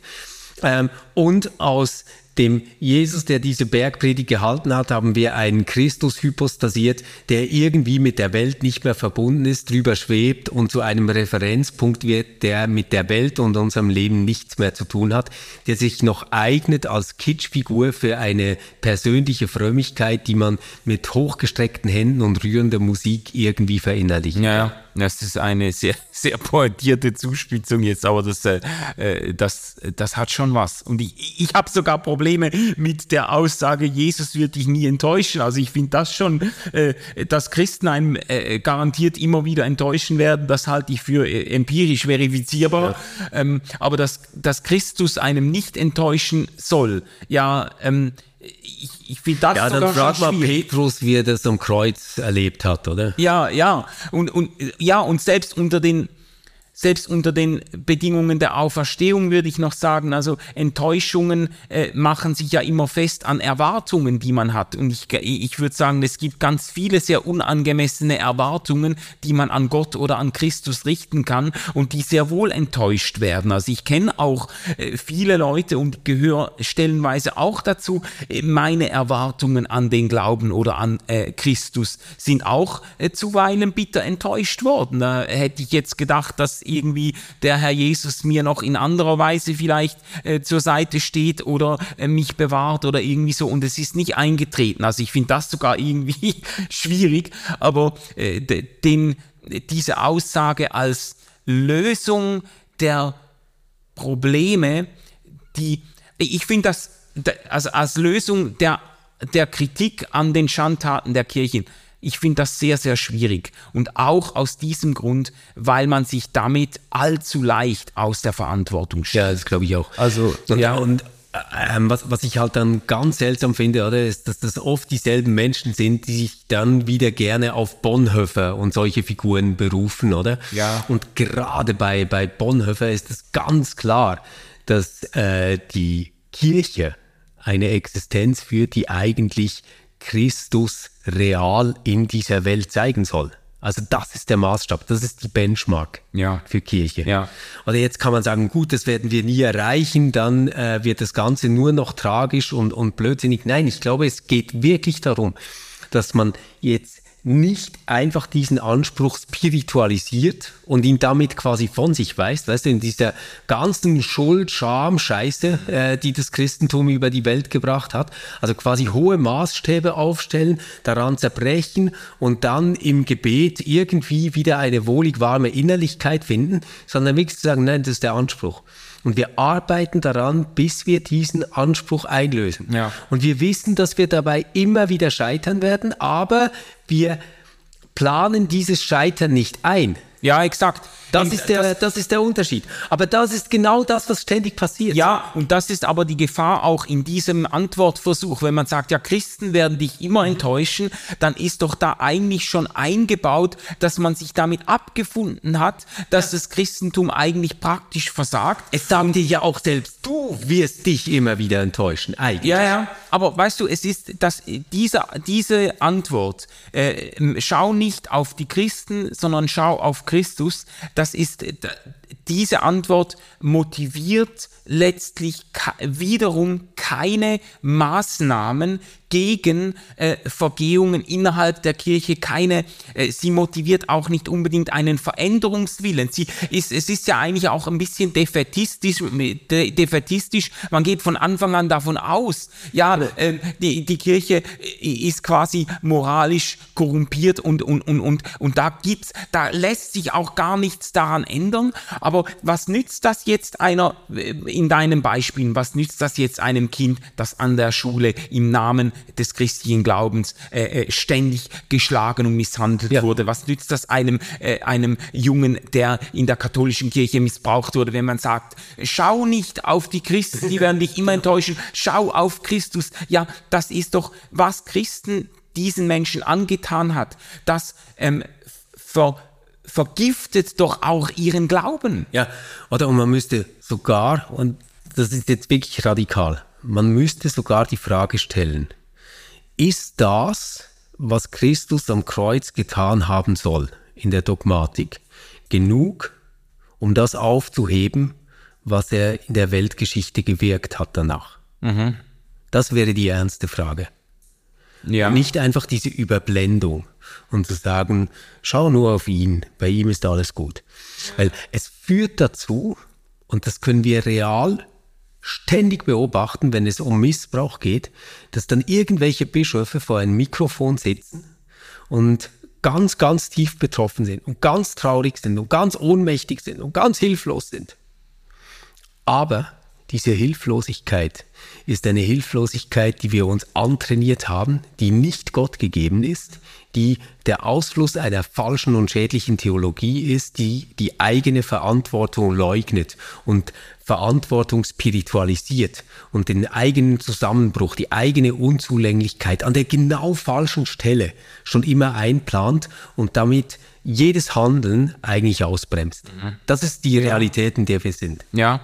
Ähm, und aus dem Jesus, der diese Bergpredigt gehalten hat, haben wir einen Christus hypostasiert, der irgendwie mit der Welt nicht mehr verbunden ist, drüber schwebt und zu einem Referenzpunkt wird, der mit der Welt und unserem Leben nichts mehr zu tun hat, der sich noch eignet als Kitschfigur für eine persönliche Frömmigkeit, die man mit hochgestreckten Händen und rührender Musik irgendwie verinnerlicht. Ja, ja. Das ist eine sehr, sehr pointierte Zuspitzung jetzt, aber das, äh, das, das hat schon was. Und ich, ich habe sogar Probleme mit der Aussage, Jesus wird dich nie enttäuschen. Also ich finde das schon, äh, dass Christen einem äh, garantiert immer wieder enttäuschen werden, das halte ich für äh, empirisch verifizierbar. Ja. Ähm, aber dass, dass Christus einem nicht enttäuschen soll, ja, ähm, ich, ich finde das Ja, dann frag mal Petrus, wie er das am Kreuz erlebt hat, oder? Ja, ja. Und, und, ja, und selbst unter den selbst unter den Bedingungen der Auferstehung würde ich noch sagen, also Enttäuschungen äh, machen sich ja immer fest an Erwartungen, die man hat. Und ich, ich würde sagen, es gibt ganz viele sehr unangemessene Erwartungen, die man an Gott oder an Christus richten kann und die sehr wohl enttäuscht werden. Also ich kenne auch äh, viele Leute und gehöre stellenweise auch dazu, äh, meine Erwartungen an den Glauben oder an äh, Christus sind auch äh, zuweilen bitter enttäuscht worden. Da hätte ich jetzt gedacht, dass irgendwie der Herr Jesus mir noch in anderer Weise vielleicht äh, zur Seite steht oder äh, mich bewahrt oder irgendwie so und es ist nicht eingetreten. Also ich finde das sogar irgendwie schwierig, aber äh, den, diese Aussage als Lösung der Probleme, die ich finde das also als Lösung der der Kritik an den Schandtaten der Kirchen ich finde das sehr, sehr schwierig. Und auch aus diesem Grund, weil man sich damit allzu leicht aus der Verantwortung stellt. Ja, das glaube ich auch. Also, und, ja, und ähm, was, was ich halt dann ganz seltsam finde, oder, ist, dass das oft dieselben Menschen sind, die sich dann wieder gerne auf Bonhoeffer und solche Figuren berufen, oder? Ja. Und gerade bei, bei Bonhoeffer ist es ganz klar, dass äh, die Kirche eine Existenz führt, die eigentlich Christus real in dieser Welt zeigen soll. Also das ist der Maßstab, das ist die Benchmark ja. für Kirche. Ja. Oder jetzt kann man sagen, gut, das werden wir nie erreichen, dann äh, wird das Ganze nur noch tragisch und, und blödsinnig. Nein, ich glaube, es geht wirklich darum, dass man jetzt nicht einfach diesen Anspruch spiritualisiert und ihn damit quasi von sich weist, weißt du, in dieser ganzen Schuld, Scham, Scheiße, äh, die das Christentum über die Welt gebracht hat, also quasi hohe Maßstäbe aufstellen, daran zerbrechen und dann im Gebet irgendwie wieder eine wohlig warme Innerlichkeit finden, sondern wirklich zu sagen, nein, das ist der Anspruch. Und wir arbeiten daran, bis wir diesen Anspruch einlösen. Ja. Und wir wissen, dass wir dabei immer wieder scheitern werden, aber wir planen dieses Scheitern nicht ein. Ja, exakt. Das ist, der, das, das, ist der Unterschied. Aber das ist genau das, was ständig passiert. Ja, und das ist aber die Gefahr auch in diesem Antwortversuch. Wenn man sagt, ja, Christen werden dich immer enttäuschen, dann ist doch da eigentlich schon eingebaut, dass man sich damit abgefunden hat, dass das Christentum eigentlich praktisch versagt. Es sagen dir ja auch selbst, du wirst dich immer wieder enttäuschen, eigentlich. Ja, ja. Aber weißt du, es ist, dass diese, diese Antwort, äh, schau nicht auf die Christen, sondern schau auf Christus, das ist, diese Antwort motiviert letztlich wiederum keine Maßnahmen gegen äh, Vergehungen innerhalb der Kirche, keine, äh, sie motiviert auch nicht unbedingt einen Veränderungswillen. Sie ist, es ist ja eigentlich auch ein bisschen defetistisch, de, defetistisch. Man geht von Anfang an davon aus, ja, äh, die, die Kirche äh, ist quasi moralisch korrumpiert und, und, und, und, und da gibt's, da lässt sich auch gar nichts daran ändern. Aber was nützt das jetzt einer, äh, in deinem Beispiel, was nützt das jetzt einem Kind, das an der Schule im Namen des christlichen Glaubens äh, äh ständig geschlagen und misshandelt ja. wurde? Was nützt das einem, äh, einem Jungen, der in der katholischen Kirche missbraucht wurde, wenn man sagt, schau nicht auf die Christen, die werden dich immer enttäuschen, schau auf Christus. Ja, das ist doch, was Christen diesen Menschen angetan hat. Das ähm, ver vergiftet doch auch ihren Glauben. Ja, oder und man müsste sogar, und das ist jetzt wirklich radikal, man müsste sogar die Frage stellen, ist das, was Christus am Kreuz getan haben soll in der Dogmatik, genug, um das aufzuheben, was er in der Weltgeschichte gewirkt hat danach? Mhm. Das wäre die ernste Frage. Ja. Nicht einfach diese Überblendung und zu sagen, schau nur auf ihn, bei ihm ist alles gut. Weil es führt dazu, und das können wir real ständig beobachten, wenn es um Missbrauch geht, dass dann irgendwelche Bischöfe vor einem Mikrofon sitzen und ganz, ganz tief betroffen sind und ganz traurig sind und ganz ohnmächtig sind und ganz hilflos sind. Aber diese Hilflosigkeit ist eine Hilflosigkeit, die wir uns antrainiert haben, die nicht Gott gegeben ist, die der Ausfluss einer falschen und schädlichen Theologie ist, die die eigene Verantwortung leugnet und Verantwortung spiritualisiert und den eigenen Zusammenbruch, die eigene Unzulänglichkeit an der genau falschen Stelle schon immer einplant und damit jedes Handeln eigentlich ausbremst. Mhm. Das ist die Realität, in der wir sind. Ja,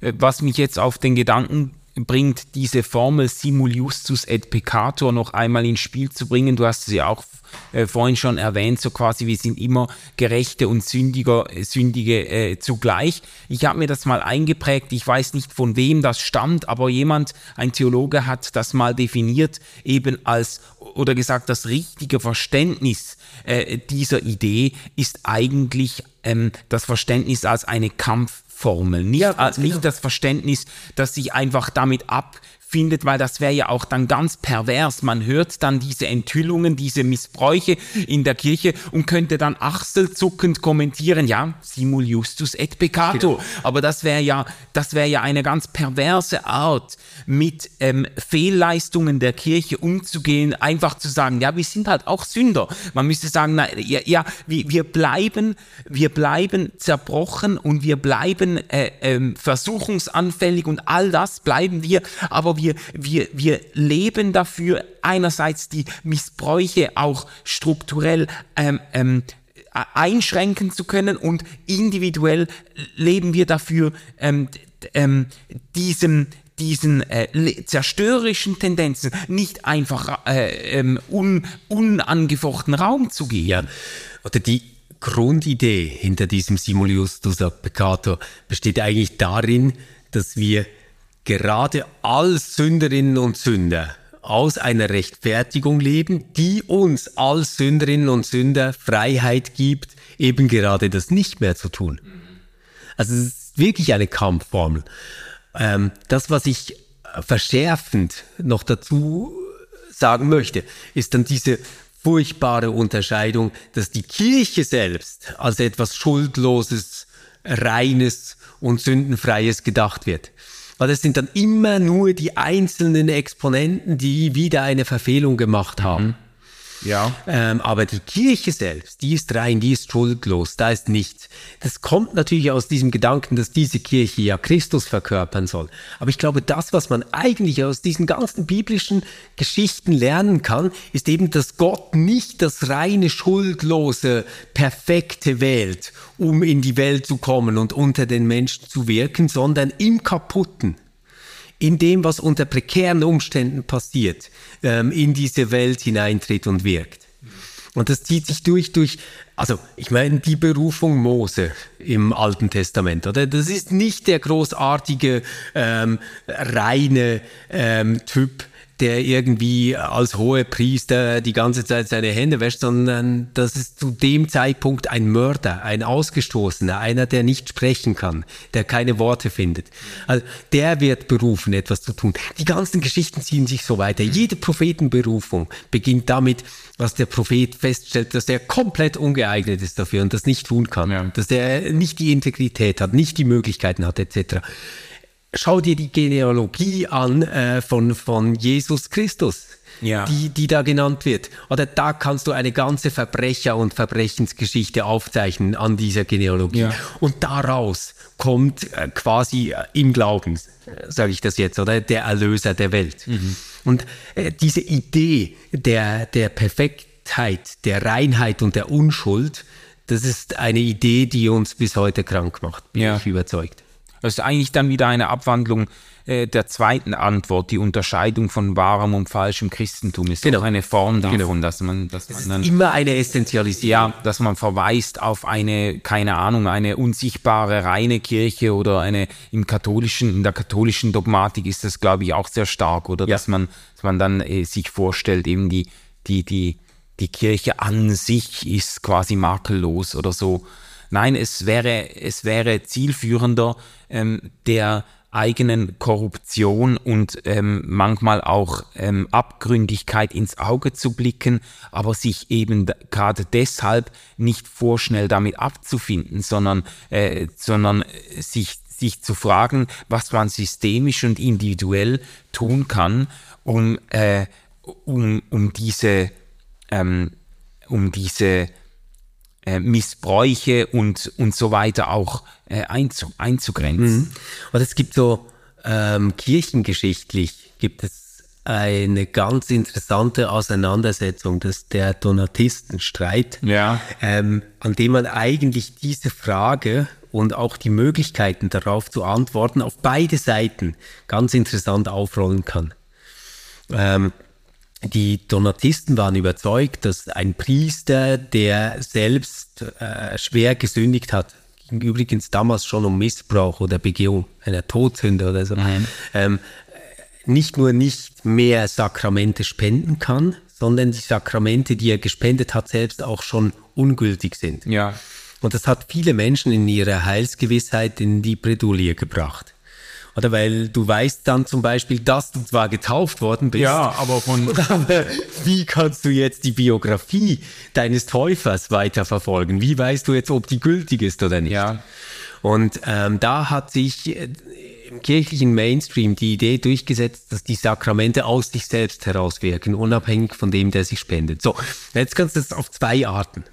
äh, was mich jetzt auf den Gedanken bringt, diese Formel simul justus et peccator noch einmal ins Spiel zu bringen. Du hast ja auch äh, vorhin schon erwähnt, so quasi, wir sind immer Gerechte und Sündiger, äh, Sündige äh, zugleich. Ich habe mir das mal eingeprägt, ich weiß nicht von wem das stammt, aber jemand, ein Theologe hat das mal definiert, eben als, oder gesagt, das richtige Verständnis äh, dieser Idee ist eigentlich ähm, das Verständnis als eine Kampf Formel, nicht, ja, äh, nicht genau. das Verständnis, dass sich einfach damit ab findet, weil das wäre ja auch dann ganz pervers. Man hört dann diese Enthüllungen, diese Missbräuche in der Kirche und könnte dann achselzuckend kommentieren, ja, simul justus et peccato. Genau. Aber das wäre ja, das wäre ja eine ganz perverse Art, mit ähm, Fehlleistungen der Kirche umzugehen, einfach zu sagen, ja, wir sind halt auch Sünder. Man müsste sagen, na, ja, ja wir, wir bleiben, wir bleiben zerbrochen und wir bleiben äh, äh, versuchungsanfällig und all das bleiben wir, aber wir, wir, wir leben dafür, einerseits die Missbräuche auch strukturell ähm, ähm, einschränken zu können und individuell leben wir dafür, ähm, ähm, diesem, diesen äh, zerstörerischen Tendenzen nicht einfach äh, ähm, un, unangefochten Raum zu geben. Ja. Oder die Grundidee hinter diesem Simulius Peccator besteht eigentlich darin, dass wir gerade als Sünderinnen und Sünder aus einer Rechtfertigung leben, die uns als Sünderinnen und Sünder Freiheit gibt, eben gerade das nicht mehr zu tun. Also es ist wirklich eine Kampfformel. Ähm, das, was ich verschärfend noch dazu sagen möchte, ist dann diese furchtbare Unterscheidung, dass die Kirche selbst als etwas Schuldloses, Reines und Sündenfreies gedacht wird weil es sind dann immer nur die einzelnen Exponenten, die wieder eine Verfehlung gemacht haben. Mhm. Ja. Ähm, aber die Kirche selbst, die ist rein, die ist schuldlos, da ist nichts. Das kommt natürlich aus diesem Gedanken, dass diese Kirche ja Christus verkörpern soll. Aber ich glaube, das, was man eigentlich aus diesen ganzen biblischen Geschichten lernen kann, ist eben, dass Gott nicht das reine, schuldlose, perfekte wählt, um in die Welt zu kommen und unter den Menschen zu wirken, sondern im Kaputten in dem, was unter prekären Umständen passiert, ähm, in diese Welt hineintritt und wirkt. Und das zieht sich durch, durch, also ich meine, die Berufung Mose im Alten Testament, oder? Das ist nicht der großartige, ähm, reine ähm, Typ, der irgendwie als hohe Priester die ganze Zeit seine Hände wäscht, sondern das ist zu dem Zeitpunkt ein Mörder, ein Ausgestoßener, einer, der nicht sprechen kann, der keine Worte findet. Also der wird berufen, etwas zu tun. Die ganzen Geschichten ziehen sich so weiter. Jede Prophetenberufung beginnt damit, was der Prophet feststellt, dass er komplett ungeeignet ist dafür und das nicht tun kann, ja. dass er nicht die Integrität hat, nicht die Möglichkeiten hat, etc schau dir die Genealogie an äh, von, von Jesus Christus. ja. die, die da genannt wird. Oder da kannst du eine ganze Verbrecher- und Verbrechensgeschichte aufzeichnen an dieser Genealogie. Ja. Und daraus kommt äh, quasi äh, im Glauben, sage ich das jetzt, oder der Erlöser der Welt. Mhm. Und äh, diese Idee der, der Perfektheit, der Reinheit und der Unschuld, das ist eine Idee, die uns bis heute krank macht, bin ja. ich überzeugt. Das ist eigentlich dann wieder eine Abwandlung äh, der zweiten Antwort, die Unterscheidung von wahrem und falschem Christentum ist genau. auch eine Form davon, genau. dass man, dass man dann, immer eine Essentialisierung. Ja, dass man verweist auf eine, keine Ahnung, eine unsichtbare reine Kirche oder eine im katholischen, in der katholischen Dogmatik ist das, glaube ich, auch sehr stark, oder ja. dass man, dass man dann äh, sich vorstellt, eben die, die, die, die Kirche an sich ist quasi makellos oder so. Nein, es wäre, es wäre zielführender, ähm, der eigenen Korruption und ähm, manchmal auch ähm, Abgründigkeit ins Auge zu blicken, aber sich eben gerade deshalb nicht vorschnell damit abzufinden, sondern, äh, sondern sich, sich zu fragen, was man systemisch und individuell tun kann, um, äh, um, um diese, ähm, um diese äh, Missbräuche und, und so weiter auch äh, einzu, einzugrenzen. Mhm. Und es gibt so ähm, kirchengeschichtlich gibt es eine ganz interessante Auseinandersetzung, das ist der Donatistenstreit, ja. ähm, an dem man eigentlich diese Frage und auch die Möglichkeiten darauf zu antworten auf beide Seiten ganz interessant aufrollen kann. Ähm, die Donatisten waren überzeugt, dass ein Priester, der selbst äh, schwer gesündigt hat, ging übrigens damals schon um Missbrauch oder Begehung einer Todsünde oder so, ähm, nicht nur nicht mehr Sakramente spenden kann, sondern die Sakramente, die er gespendet hat, selbst auch schon ungültig sind. Ja. Und das hat viele Menschen in ihrer Heilsgewissheit in die Bredouille gebracht. Oder weil du weißt dann zum Beispiel, dass du zwar getauft worden bist. Ja, aber von. Aber wie kannst du jetzt die Biografie deines Täufers weiterverfolgen? Wie weißt du jetzt, ob die gültig ist oder nicht? Ja. Und ähm, da hat sich äh, im kirchlichen Mainstream die Idee durchgesetzt, dass die Sakramente aus sich selbst herauswirken, unabhängig von dem, der sich spendet. So, jetzt kannst du das auf zwei Arten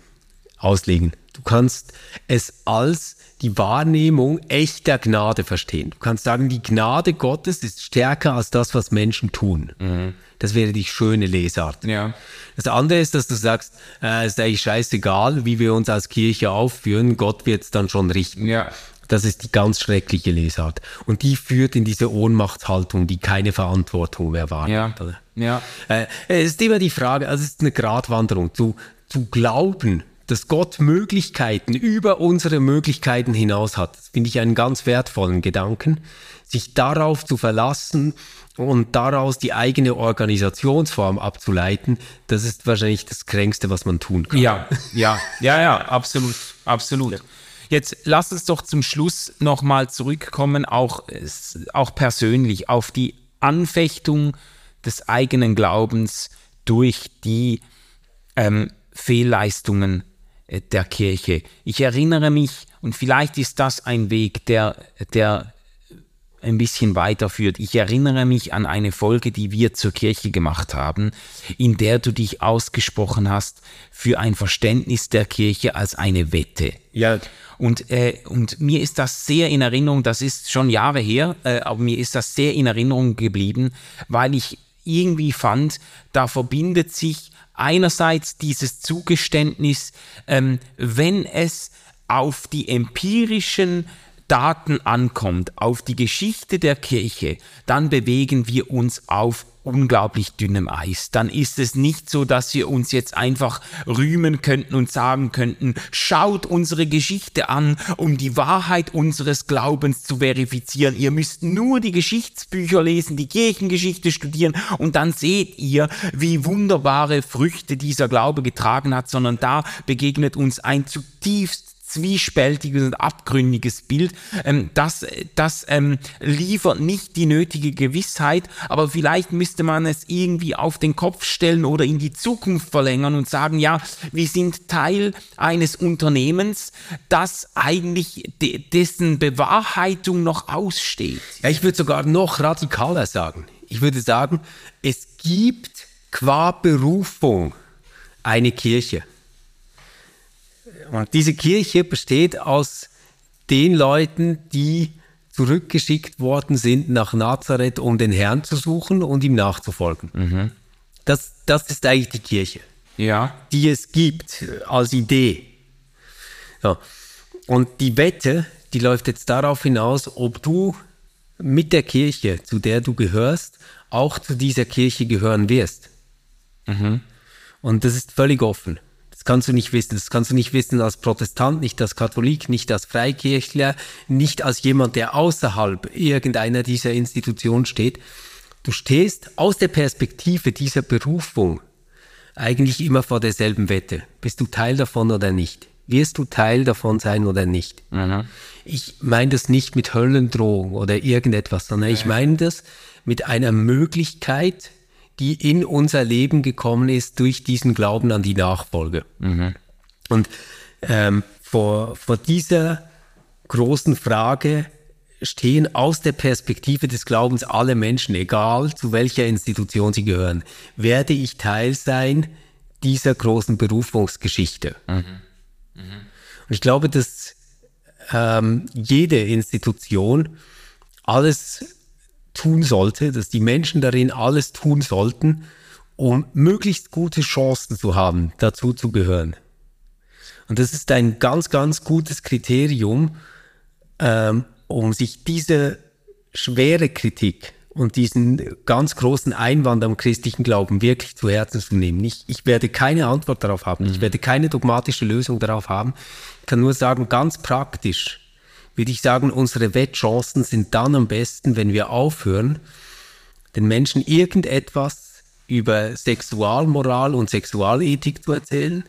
auslegen. Du kannst es als die Wahrnehmung echter Gnade verstehen. Du kannst sagen, die Gnade Gottes ist stärker als das, was Menschen tun. Mhm. Das wäre die schöne Lesart. Ja. Das andere ist, dass du sagst, äh, es ist eigentlich scheißegal, wie wir uns als Kirche aufführen, Gott wird es dann schon richten. Ja. Das ist die ganz schreckliche Lesart. Und die führt in diese Ohnmachtshaltung, die keine Verantwortung mehr wahrnimmt. Ja. ja. Äh, es ist immer die Frage, also es ist eine Gratwanderung, zu, zu glauben, dass Gott Möglichkeiten über unsere Möglichkeiten hinaus hat. Das finde ich einen ganz wertvollen Gedanken. Sich darauf zu verlassen und daraus die eigene Organisationsform abzuleiten, das ist wahrscheinlich das Kränkste, was man tun kann. Ja, ja, ja, ja, absolut, absolut. Ja. Jetzt lass uns doch zum Schluss nochmal zurückkommen, auch, auch persönlich, auf die Anfechtung des eigenen Glaubens durch die ähm, Fehlleistungen der Kirche. Ich erinnere mich, und vielleicht ist das ein Weg, der, der ein bisschen weiterführt. Ich erinnere mich an eine Folge, die wir zur Kirche gemacht haben, in der du dich ausgesprochen hast für ein Verständnis der Kirche als eine Wette. Ja. Und, äh, und mir ist das sehr in Erinnerung, das ist schon Jahre her, äh, aber mir ist das sehr in Erinnerung geblieben, weil ich irgendwie fand, da verbindet sich einerseits dieses Zugeständnis, ähm, wenn es auf die empirischen Daten ankommt, auf die Geschichte der Kirche, dann bewegen wir uns auf unglaublich dünnem Eis. Dann ist es nicht so, dass wir uns jetzt einfach rühmen könnten und sagen könnten, schaut unsere Geschichte an, um die Wahrheit unseres Glaubens zu verifizieren. Ihr müsst nur die Geschichtsbücher lesen, die Kirchengeschichte studieren und dann seht ihr, wie wunderbare Früchte dieser Glaube getragen hat, sondern da begegnet uns ein zutiefst zwiespältiges und abgründiges Bild. Ähm, das das ähm, liefert nicht die nötige Gewissheit, aber vielleicht müsste man es irgendwie auf den Kopf stellen oder in die Zukunft verlängern und sagen, ja, wir sind Teil eines Unternehmens, das eigentlich de dessen Bewahrheitung noch aussteht. Ja, ich würde sogar noch radikaler sagen. Ich würde sagen, es gibt qua Berufung eine Kirche. Und diese Kirche besteht aus den Leuten, die zurückgeschickt worden sind nach Nazareth, um den Herrn zu suchen und ihm nachzufolgen. Mhm. Das, das ist eigentlich die Kirche, ja. die es gibt als Idee. Ja. Und die Wette, die läuft jetzt darauf hinaus, ob du mit der Kirche, zu der du gehörst, auch zu dieser Kirche gehören wirst. Mhm. Und das ist völlig offen. Das kannst du nicht wissen. Das kannst du nicht wissen als Protestant, nicht als Katholik, nicht als Freikirchler, nicht als jemand, der außerhalb irgendeiner dieser Institutionen steht. Du stehst aus der Perspektive dieser Berufung eigentlich immer vor derselben Wette. Bist du Teil davon oder nicht? Wirst du Teil davon sein oder nicht? Mhm. Ich meine das nicht mit Höllendrohung oder irgendetwas, sondern ich meine das mit einer Möglichkeit, die in unser Leben gekommen ist durch diesen Glauben an die Nachfolge. Mhm. Und ähm, vor, vor dieser großen Frage stehen aus der Perspektive des Glaubens alle Menschen, egal zu welcher Institution sie gehören. Werde ich Teil sein dieser großen Berufungsgeschichte? Mhm. Mhm. Und ich glaube, dass ähm, jede Institution alles tun sollte, dass die Menschen darin alles tun sollten, um möglichst gute Chancen zu haben, dazu zu gehören. Und das ist ein ganz, ganz gutes Kriterium, ähm, um sich diese schwere Kritik und diesen ganz großen Einwand am christlichen Glauben wirklich zu Herzen zu nehmen. Ich, ich werde keine Antwort darauf haben, ich mhm. werde keine dogmatische Lösung darauf haben. Ich kann nur sagen, ganz praktisch, würde ich sagen, unsere Wettchancen sind dann am besten, wenn wir aufhören, den Menschen irgendetwas über Sexualmoral und Sexualethik zu erzählen,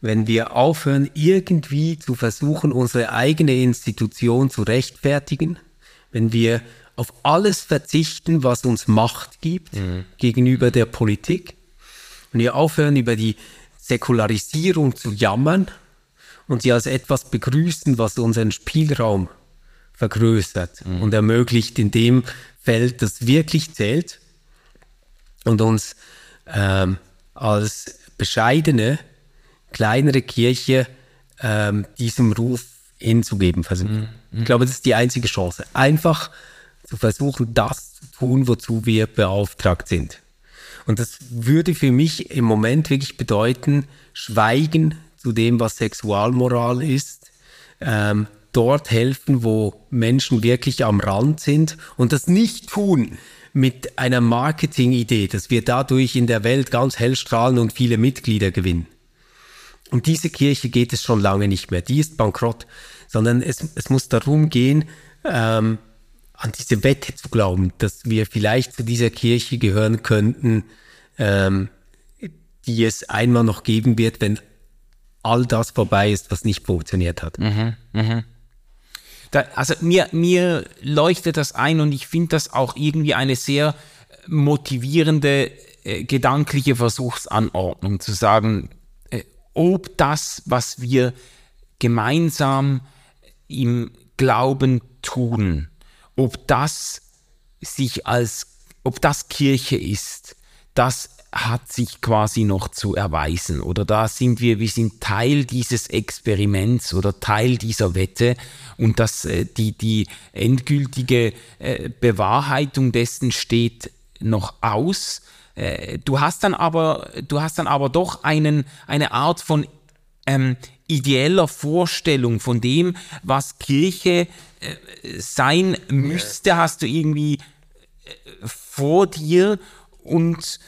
wenn wir aufhören, irgendwie zu versuchen, unsere eigene Institution zu rechtfertigen, wenn wir auf alles verzichten, was uns Macht gibt mhm. gegenüber der Politik, wenn wir aufhören, über die Säkularisierung zu jammern, und sie als etwas begrüßen, was unseren Spielraum vergrößert mhm. und ermöglicht in dem Feld, das wirklich zählt und uns ähm, als bescheidene, kleinere Kirche ähm, diesem Ruf hinzugeben versuchen. Mhm. Ich glaube, das ist die einzige Chance. Einfach zu versuchen, das zu tun, wozu wir beauftragt sind. Und das würde für mich im Moment wirklich bedeuten, Schweigen zu dem, was Sexualmoral ist, ähm, dort helfen, wo Menschen wirklich am Rand sind und das nicht tun mit einer Marketingidee, dass wir dadurch in der Welt ganz hell strahlen und viele Mitglieder gewinnen. Um diese Kirche geht es schon lange nicht mehr. Die ist bankrott, sondern es, es muss darum gehen, ähm, an diese Wette zu glauben, dass wir vielleicht zu dieser Kirche gehören könnten, ähm, die es einmal noch geben wird, wenn all das vorbei ist, was nicht funktioniert hat. Mhm, mh. Da, also mir, mir leuchtet das ein und ich finde das auch irgendwie eine sehr motivierende äh, gedankliche Versuchsanordnung zu sagen, äh, ob das, was wir gemeinsam im Glauben tun, ob das sich als, ob das Kirche ist, das hat sich quasi noch zu erweisen. Oder da sind wir, wir sind Teil dieses Experiments oder Teil dieser Wette. Und dass äh, die, die endgültige äh, Bewahrheitung dessen steht noch aus. Äh, du hast dann aber, du hast dann aber doch einen, eine Art von ähm, ideeller Vorstellung von dem, was Kirche äh, sein müsste, hast du irgendwie äh, vor dir und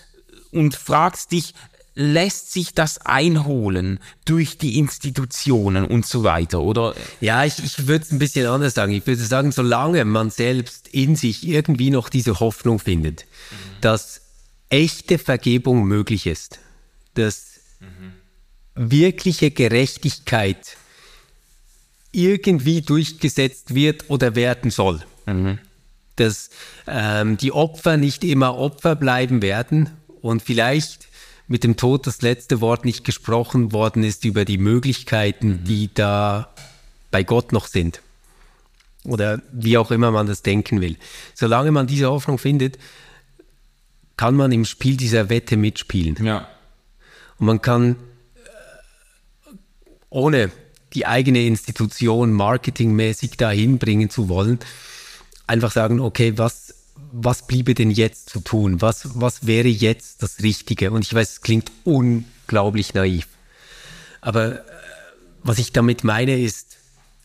und fragst dich, lässt sich das einholen durch die Institutionen und so weiter, oder? Ja, ich, ich würde es ein bisschen anders sagen. Ich würde sagen, solange man selbst in sich irgendwie noch diese Hoffnung findet, mhm. dass echte Vergebung möglich ist, dass mhm. wirkliche Gerechtigkeit irgendwie durchgesetzt wird oder werden soll. Mhm. Dass ähm, die Opfer nicht immer Opfer bleiben werden und vielleicht mit dem Tod das letzte Wort nicht gesprochen worden ist über die Möglichkeiten, mhm. die da bei Gott noch sind. Oder wie auch immer man das denken will. Solange man diese Hoffnung findet, kann man im Spiel dieser Wette mitspielen. Ja. Und man kann äh, ohne die eigene Institution marketingmäßig dahin bringen zu wollen, einfach sagen, okay, was, was bliebe denn jetzt zu tun? Was, was wäre jetzt das Richtige? Und ich weiß, es klingt unglaublich naiv. Aber äh, was ich damit meine, ist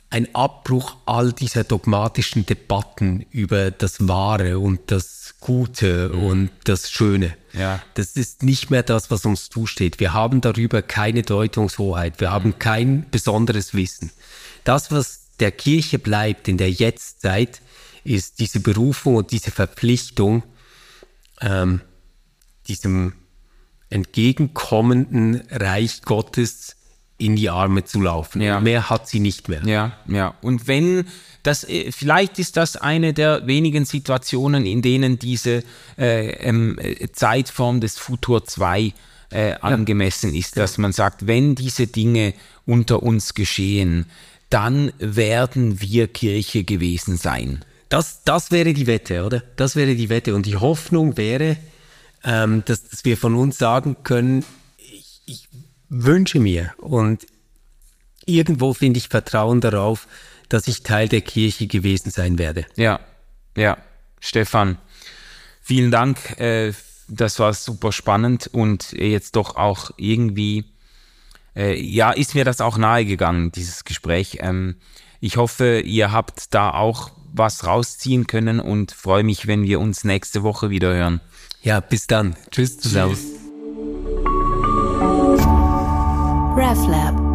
ein Abbruch all dieser dogmatischen Debatten über das Wahre und das Gute mhm. und das Schöne. Ja. Das ist nicht mehr das, was uns zusteht. Wir haben darüber keine Deutungshoheit. Wir haben kein besonderes Wissen. Das, was der Kirche bleibt in der Jetztzeit, ist diese Berufung und diese Verpflichtung, ähm, diesem entgegenkommenden Reich Gottes in die Arme zu laufen. Ja. Mehr hat sie nicht mehr. Ja, ja. Und wenn das, äh, vielleicht ist das eine der wenigen Situationen, in denen diese äh, ähm, Zeitform des Futur 2 äh, angemessen ist, dass man sagt, wenn diese Dinge unter uns geschehen, dann werden wir Kirche gewesen sein. Das, das wäre die Wette, oder? Das wäre die Wette. Und die Hoffnung wäre, ähm, dass, dass wir von uns sagen können, ich, ich wünsche mir und irgendwo finde ich Vertrauen darauf, dass ich Teil der Kirche gewesen sein werde. Ja, ja. Stefan, vielen Dank. Äh, das war super spannend und jetzt doch auch irgendwie, äh, ja, ist mir das auch nahegegangen, dieses Gespräch. Ähm, ich hoffe, ihr habt da auch was rausziehen können und freue mich, wenn wir uns nächste Woche wieder hören. Ja, bis dann. Tschüss zusammen. RefLab